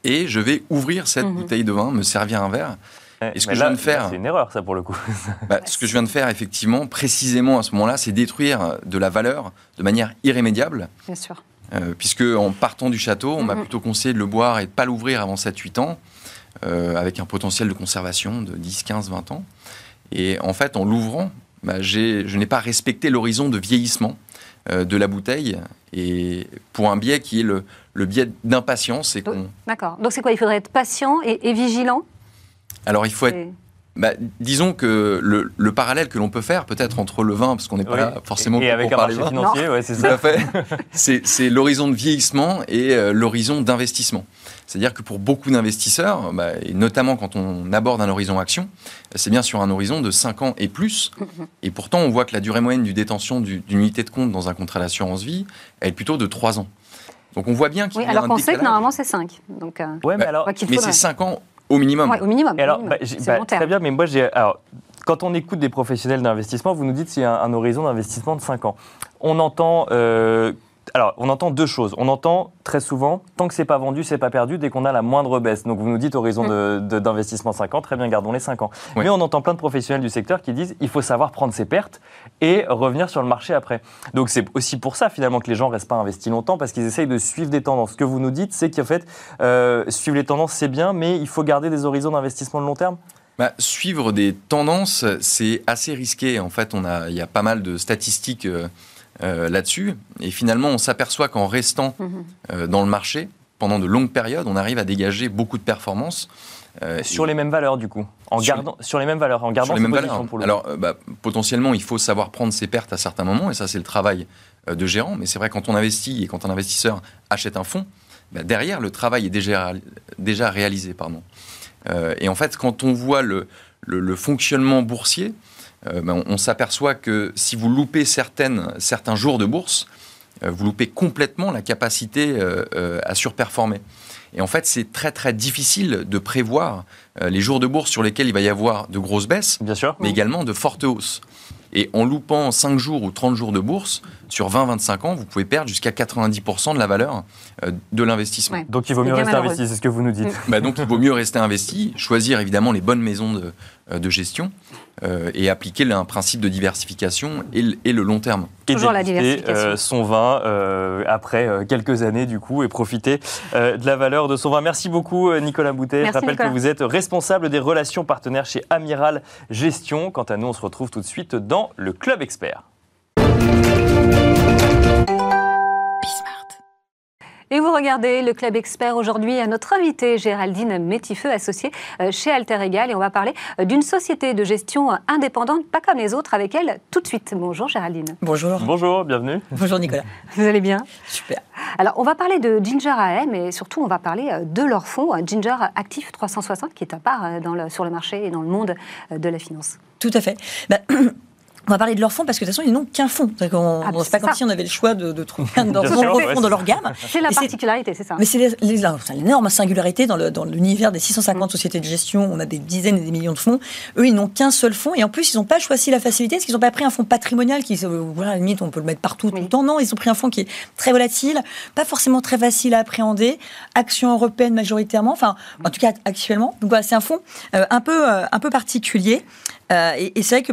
et je vais ouvrir cette Mhm. bouteille de vin, me servir un verre. Ouais, Et ce que je viens de faire- C'est une erreur, ça, pour le coup. <laughs> Bah, ce que je viens de faire effectivement, précisément à ce moment-là, c'est détruire de la valeur de manière irrémédiable. Bien sûr. Euh, puisque en partant du château, on m'a Mhm. plutôt conseillé de le boire et de ne pas l'ouvrir avant 7-8 ans, euh, avec un potentiel de conservation de 10, 15, 20 ans. Et en fait, en l'ouvrant, bah, je n'ai pas respecté l'horizon de vieillissement euh, de la bouteille, et pour un biais qui est le, le biais d'impatience. D'accord. Donc c'est quoi? Il faudrait être patient et, et vigilant? Alors il faut être... Et- bah, disons que le, le parallèle que l'on peut faire, peut-être entre le vin, parce qu'on n'est pas Oui. là forcément Et pour avec un parler marché vin, financier, ouais, c'est Tout ça. à fait. <laughs> C'est l'horizon de vieillissement et euh, l'horizon d'investissement. C'est-à-dire que pour beaucoup d'investisseurs, bah, et notamment quand on aborde un horizon action, c'est bien sur un horizon de 5 ans et plus. Et pourtant, on voit que la durée moyenne du détention du- d'une unité de compte dans un contrat d'assurance vie, elle est plutôt de 3 ans. Donc on voit bien qu'il Oui, y a alors qu'on sait que normalement c'est 5. Donc, euh, Ouais, mais Bah, alors, Mais c'est 5 ans au minimum. Ouais, au minimum. Et alors, bah, minimum. c'est bah, long terme. très bien, mais moi, j'ai. Alors, quand on écoute des professionnels d'investissement, vous nous dites qu'il y a un, un horizon d'investissement de 5 ans. On entend. euh, alors, on entend deux choses. On entend très souvent, tant que c'est pas vendu, c'est pas perdu, dès qu'on a la moindre baisse. Donc, vous nous dites horizon de- de- d'investissement 5 ans, très bien, gardons les 5 ans. Oui. Mais on entend plein de professionnels du secteur qui disent, il faut savoir prendre ses pertes et revenir sur le marché après. Donc, c'est aussi pour ça, finalement, que les gens restent pas investis longtemps, parce qu'ils essayent de suivre des tendances. Ce que vous nous dites, c'est qu'en fait, euh, suivre les tendances, c'est bien, mais il faut garder des horizons d'investissement de long terme. Bah, suivre des tendances, c'est assez risqué. En fait, on a, il y a pas mal de statistiques euh, euh, là-dessus. Et finalement, on s'aperçoit qu'en restant Mhm. euh, dans le marché pendant de longues périodes, on arrive à dégager beaucoup de performances. euh, Sur les mêmes valeurs, du coup. En Sur gardant, sur les mêmes valeurs, en gardant sur les mêmes positions valeurs. pour le Alors, euh, bah, potentiellement, il faut savoir prendre ses pertes à certains moments, et ça, c'est le travail euh, de gérant. Mais c'est vrai, quand on investit et quand un investisseur achète un fonds, bah, derrière, le travail est déjà, déjà réalisé. Pardon. Euh, et en fait, quand on voit le, le- le fonctionnement boursier, euh, bah, on, on s'aperçoit que si vous loupez certaines, certains jours de bourse, euh, vous loupez complètement la capacité euh, à surperformer. Et en fait, c'est très très difficile de prévoir les jours de bourse sur lesquels il va y avoir de grosses baisses, Bien sûr. mais également de fortes hausses. Et en loupant 5 jours ou 30 jours de bourse, sur 20-25 ans, vous pouvez perdre jusqu'à 90% de la valeur euh, de l'investissement. Ouais. Donc il vaut mieux rester malheureux. investi, c'est ce que vous nous dites. <laughs> Bah donc, il vaut mieux rester investi, choisir évidemment les bonnes maisons de, euh, de gestion euh, et appliquer un principe de diversification et, le- et le long terme. Et Toujours la diversification. euh, son vin euh, après euh, quelques années du coup et profiter euh, de la valeur de son vin. Merci beaucoup Nicolas Boutet. Je rappelle Nicolas. que vous êtes responsable des relations partenaires chez Amiral Gestion. Quant à nous, on se retrouve tout de suite dans le Club Expert. Et vous regardez le Club Expert aujourd'hui à notre invitée Géraldine Métifeux, associée euh, chez Alter Egal. Et on va parler euh, d'une société de gestion indépendante, pas comme les autres, avec elle tout de suite. Bonjour Géraldine. Bonjour. Bonjour, bienvenue. Bonjour Nicolas. Vous allez bien? Super. Alors, on va parler de Ginger AM et surtout, on va parler euh, de leur fonds, Ginger Active 360, qui est à part dans le- sur le marché et dans le monde de la finance. Tout à fait. Bah, <clears throat> on va parler de leur fonds parce que de toute façon, ils n'ont qu'un fonds. C'est Ah, c'est c'est pas comme ça. si on avait le choix de, de trouver un de ouais, fonds dans leur gamme. C'est la particularité, c'est ça Mais c'est l'énorme singularité dans l'univers des 650 sociétés de gestion. On a des dizaines et des millions de fonds. Eux, ils n'ont qu'un seul fonds. Et en plus, ils n'ont pas choisi la facilité parce qu'ils n'ont pas pris un fonds patrimonial qui, euh, voilà, à la limite, on peut le mettre partout tout le temps. Non, ils ont pris un fonds qui est très volatile, pas forcément très facile à appréhender, action européenne majoritairement, enfin, en tout cas actuellement. Donc voilà, c'est un fonds euh, un, peu, euh, un peu particulier. Euh, et et c'est vrai que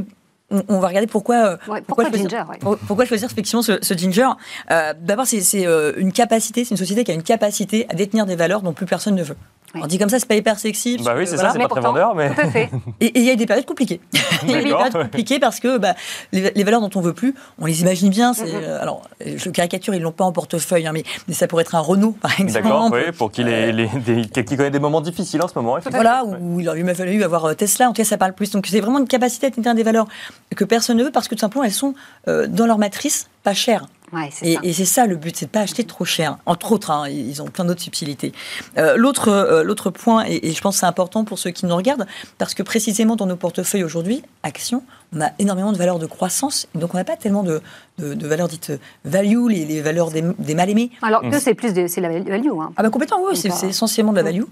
on, on va regarder pourquoi, euh, Ouais, pourquoi choisir, Ginger, ouais. pour- pourquoi choisir effectivement ce, ce Ginger? Euh, D'abord, c'est c'est, euh, une capacité, c'est une société qui a une capacité à détenir des valeurs dont plus personne ne veut. Oui. On dit comme ça, c'est pas hyper sexy. Bah oui, c'est voilà. ça, c'est pas très vendeur, mais. Tout à fait. <laughs> Et il y a des périodes compliquées. <laughs> Il y a des D'accord. périodes compliquées parce que bah, les, les valeurs dont on veut plus, on les imagine bien. c'est, euh, alors, je le caricature, ils l'ont pas en portefeuille, hein, mais, mais ça pourrait être un Renault, par exemple. D'accord, oui, pour qu'il ait les, des- qui connaît des moments difficiles en ce moment. Voilà, Ouais. où il aurait fallu avoir euh, Tesla, en tout cas ça parle plus. Donc c'est vraiment une capacité à détenir des valeurs que personne ne veut parce que tout simplement elles sont euh, dans leur matrice pas chères. Ouais, Et, ça. et c'est ça le but, c'est de pas acheter trop cher. Entre autres, hein, ils ont plein d'autres subtilités. Euh, l'autre, euh, l'autre point, et, et je pense que c'est important pour ceux qui nous regardent, parce que précisément dans nos portefeuilles aujourd'hui, actions, on a énormément de valeurs de croissance, donc on n'a pas tellement de, de, de valeurs dites value, les, les valeurs des, des mal aimés. Alors Mm. que c'est plus de, c'est la value. Hein. Ah bah complètement, oui, c'est, euh, essentiellement de la value.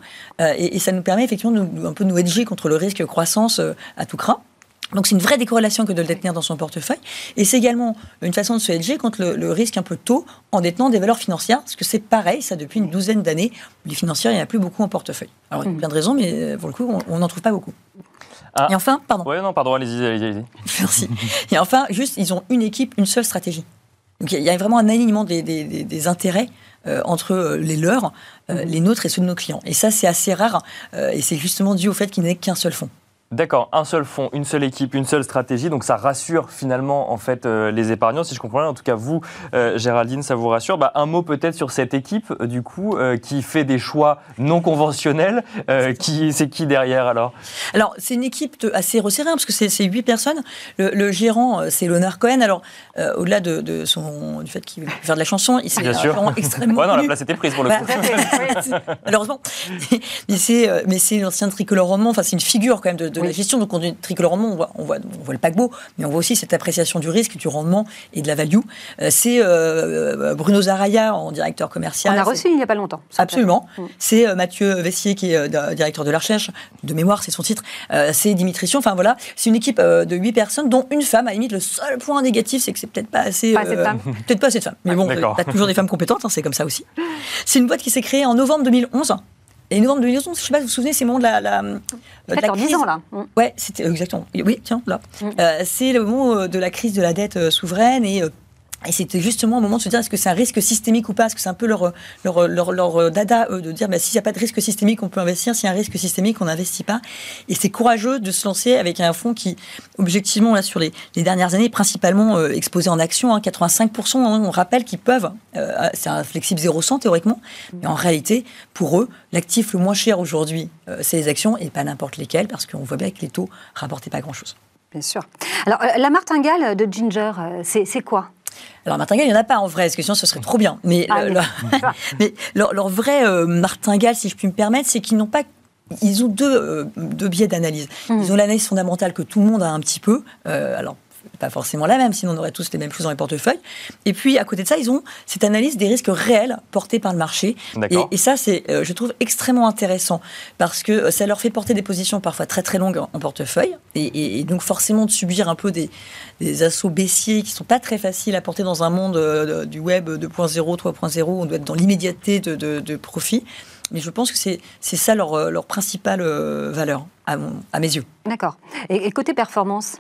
Euh, et, et ça nous permet effectivement de nous- un peu de nous hedger contre le risque croissance euh, à tout craint. Donc c'est une vraie décorrélation que de le détenir dans son portefeuille. Et c'est également une façon de se hedger contre le, le risque un peu tôt en détenant des valeurs financières, parce que c'est pareil, ça depuis une douzaine d'années. Les financières, il n'y en a plus beaucoup en portefeuille. Alors il y a Mhm. plein de raisons, mais euh, pour le coup, on- n'en trouve pas beaucoup. Ah. Et enfin, pardon, Ouais, non, pardon, allez-y, allez-y. <laughs> Merci. Et enfin, juste, ils ont une équipe, une seule stratégie. Donc il y a- vraiment un alignement des, des- des- des intérêts euh, entre euh, les leurs, euh, les nôtres et ceux de nos clients. Et ça, c'est assez rare. euh, et c'est justement dû au fait qu'il n'est qu'un seul fonds. D'accord, un seul fonds, une seule équipe, une seule stratégie, donc ça rassure finalement en fait euh, les épargnants, si je comprends bien. En tout cas, vous, euh, Géraldine, ça vous rassure. Bah, un mot peut-être sur cette équipe, euh, du coup, qui fait des choix non conventionnels. Qui, c'est qui derrière alors? Alors, c'est une équipe de- assez resserrée, hein, parce que c'est huit personnes. Le, le gérant, c'est Leonard Cohen. Alors, au-delà de, de son, du fait qu'il veut faire de la chanson, il gérant extrêmement Ouais, non, la place était prise pour le Bah, coup. <laughs> Malheureusement. mais c'est mais c'est l'ancien tricolore roman. Enfin, c'est une figure quand même de, de la gestion. On tricle le rendement, on voit, on, voit, on voit le paquebot, mais on voit aussi cette appréciation du risque, du rendement et de la value. Euh, c'est euh, Bruno Zaraya, en directeur commercial. On a reçu il n'y a pas longtemps. Absolument. Mm. C'est euh, Mathieu Vessier qui est euh, di- directeur de la recherche, de mémoire, c'est son titre. Euh, c'est Dimitri Sion. Enfin voilà, c'est une équipe euh, de huit personnes, dont une femme. À la limite, le seul point négatif, c'est que c'est peut-être pas assez. Pas assez de femmes. Peut-être pas assez de femmes. Mais bon, D'accord. t'as toujours des femmes compétentes, hein, c'est comme ça aussi. C'est une boîte qui s'est créée en novembre 2011. Et novembre 2011, je sais pas si vous vous souvenez, c'est le moment de la, la, euh, de la 14, 10 crise. ans là. Mm. Ouais, c'était exactement. Oui, tiens, là. Mm. Euh, c'est le moment euh, de la crise de la dette euh, souveraine et. Et c'était justement au moment de se dire est-ce que c'est un risque systémique ou pas? Est-ce que c'est un peu leur, leur, leur, euh, dada eux, de dire bah, s'il n'y a pas de risque systémique, on peut investir. S'il y a un risque systémique, on n'investit pas. Et c'est courageux de se lancer avec un fonds qui, objectivement, là, sur les, les dernières années, principalement euh, exposé en actions, hein, 85%, hein, on rappelle qu'ils peuvent, euh, c'est un flexible 0,100 théoriquement, mais en réalité, pour eux, l'actif le moins cher aujourd'hui, c'est les actions et pas n'importe lesquelles, parce qu'on voit bien que les taux rapportaient pas grand-chose. Bien sûr. Alors, la martingale de Ginger, c'est quoi? Alors, martingale, il n'y en a pas en vrai, parce que sinon, ce serait trop bien? Mais, Ah, le- mais- leur, <laughs> mais leur, leur vrai euh, martingale, si je puis me permettre, c'est qu'ils n'ont pas. Ils ont deux, euh, deux biais d'analyse. Hmm. Ils ont l'analyse fondamentale que tout le monde a un petit peu. euh, alors, pas forcément la même, sinon on aurait tous les mêmes choses dans les portefeuilles. Et puis, à côté de ça, ils ont cette analyse des risques réels portés par le marché. Et, D'accord. et ça, c'est, euh, je trouve, extrêmement intéressant parce que euh, ça leur fait porter des positions parfois très très longues en, en portefeuille et, et- et donc forcément de subir un peu des, des assauts baissiers qui sont pas très faciles à porter dans un monde euh, du web 2.0, 3.0. On doit être dans l'immédiateté de, de- de profit. Mais je pense que c'est, c'est ça leur, leur principale valeur, à, mon- à mes yeux. D'accord. Et, et côté performance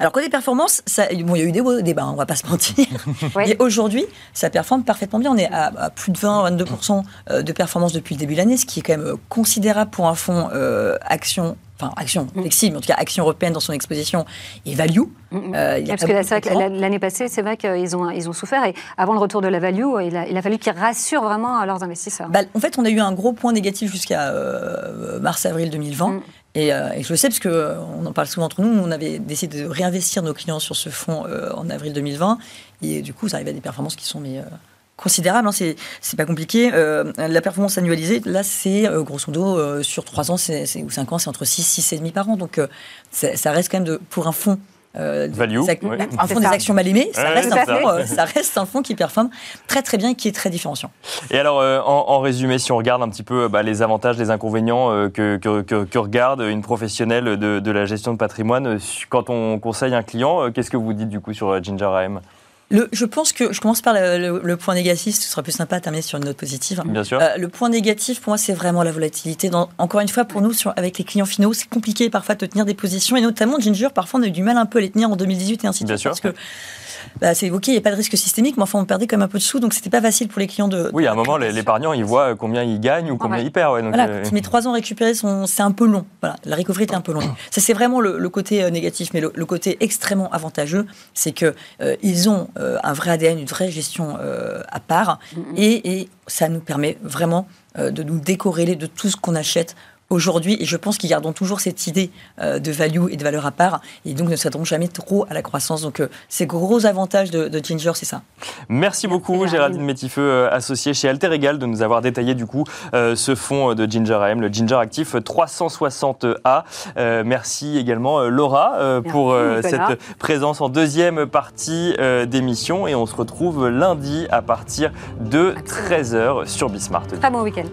Alors, côté performance, ça, bon, il y a eu des des bas, on va pas se mentir. <laughs> Oui. Mais aujourd'hui, ça performe parfaitement bien. On est à, à plus de 20-22% euh, de performance depuis le début de l'année, ce qui est quand même euh, considérable pour un fonds euh, action, enfin action Mm. flexible, mais en tout cas action européenne dans son exposition et value. Mm, Euh, il y a Parce que là, c'est vrai l'année passée, c'est vrai qu'ils ont, ils ont souffert. Et avant le retour de la value, il a, il a fallu qu'ils rassurent vraiment leurs investisseurs. Bah, en fait, on a eu un gros point négatif jusqu'à euh, mars-avril 2020. Mm. Et, euh, et je le sais parce que euh, on en parle souvent entre nous. On avait décidé de réinvestir nos clients sur ce fonds euh, en avril 2020. Et du coup, ça arrive à des performances qui sont mais, euh, considérables. Hein, c'est, pas compliqué. Euh, la performance annualisée, là, c'est euh, grosso modo euh, sur 3 ans c'est, c'est- ou 5 ans, c'est entre 6, 6,5 par an. Donc, euh, ça reste quand même de, pour un fonds. Euh, Value, ac-. Un C'est fonds des actions mal aimées, ça, Ouais, reste tout un à fait. fonds, euh, ça reste un fonds qui performe très très bien et qui est très différenciant. Et alors, euh, en, en résumé, si on regarde un petit peu bah, les avantages, les inconvénients euh, que, que, que- que regarde une professionnelle de, de la gestion de patrimoine, quand on conseille un client, euh, qu'est-ce que vous dites du coup sur Ginger AM Le, je pense que je commence par le, le- le point négatif, ce sera plus sympa de terminer sur une note positive. Bien sûr. Euh, le point négatif, pour moi, c'est vraiment la volatilité. Dans- encore une fois, pour nous, sur- avec les clients finaux, c'est compliqué parfois de tenir des positions. Et notamment, Ginger, parfois, on a eu du mal un peu à les tenir en 2018 et ainsi de Bien suite. sûr. Parce que bah, c'est évoqué, il n'y a pas de risque systémique, mais enfin, on perdait quand même un peu de sous, donc c'était pas facile pour les clients de. Oui, de- à un moment, les- l'épargnant, il voit combien il gagne ou combien ouais. il perd. ouais, donc, Voilà, euh, quand il met trois ans à récupérer, son- c'est un peu long. Voilà, la recovery était un peu longue. Ça, c'est vraiment le, le côté euh, négatif. Mais le, le côté extrêmement avantageux, c'est que euh, ils ont euh, un vrai ADN, une vraie gestion euh, à part. Et, et ça nous permet vraiment euh, de nous décorréler de tout ce qu'on achète aujourd'hui. Et je pense qu'ils garderont toujours cette idée euh, de value et de valeur à part. Et donc ne s'attendront jamais trop à la croissance. Donc, euh, ces gros avantages de, de Ginger, c'est ça. Merci beaucoup, Géraldine. Géraldine Métifeux, euh, associée chez Alter Egal, de nous avoir détaillé du coup euh, ce fonds de Ginger AM, le Ginger Actif 360A. Euh, merci également euh, Laura euh, Merci, pour euh, cette présence en deuxième partie euh, d'émission et on se retrouve lundi à partir de 13h sur Bismart. Très bon week-end.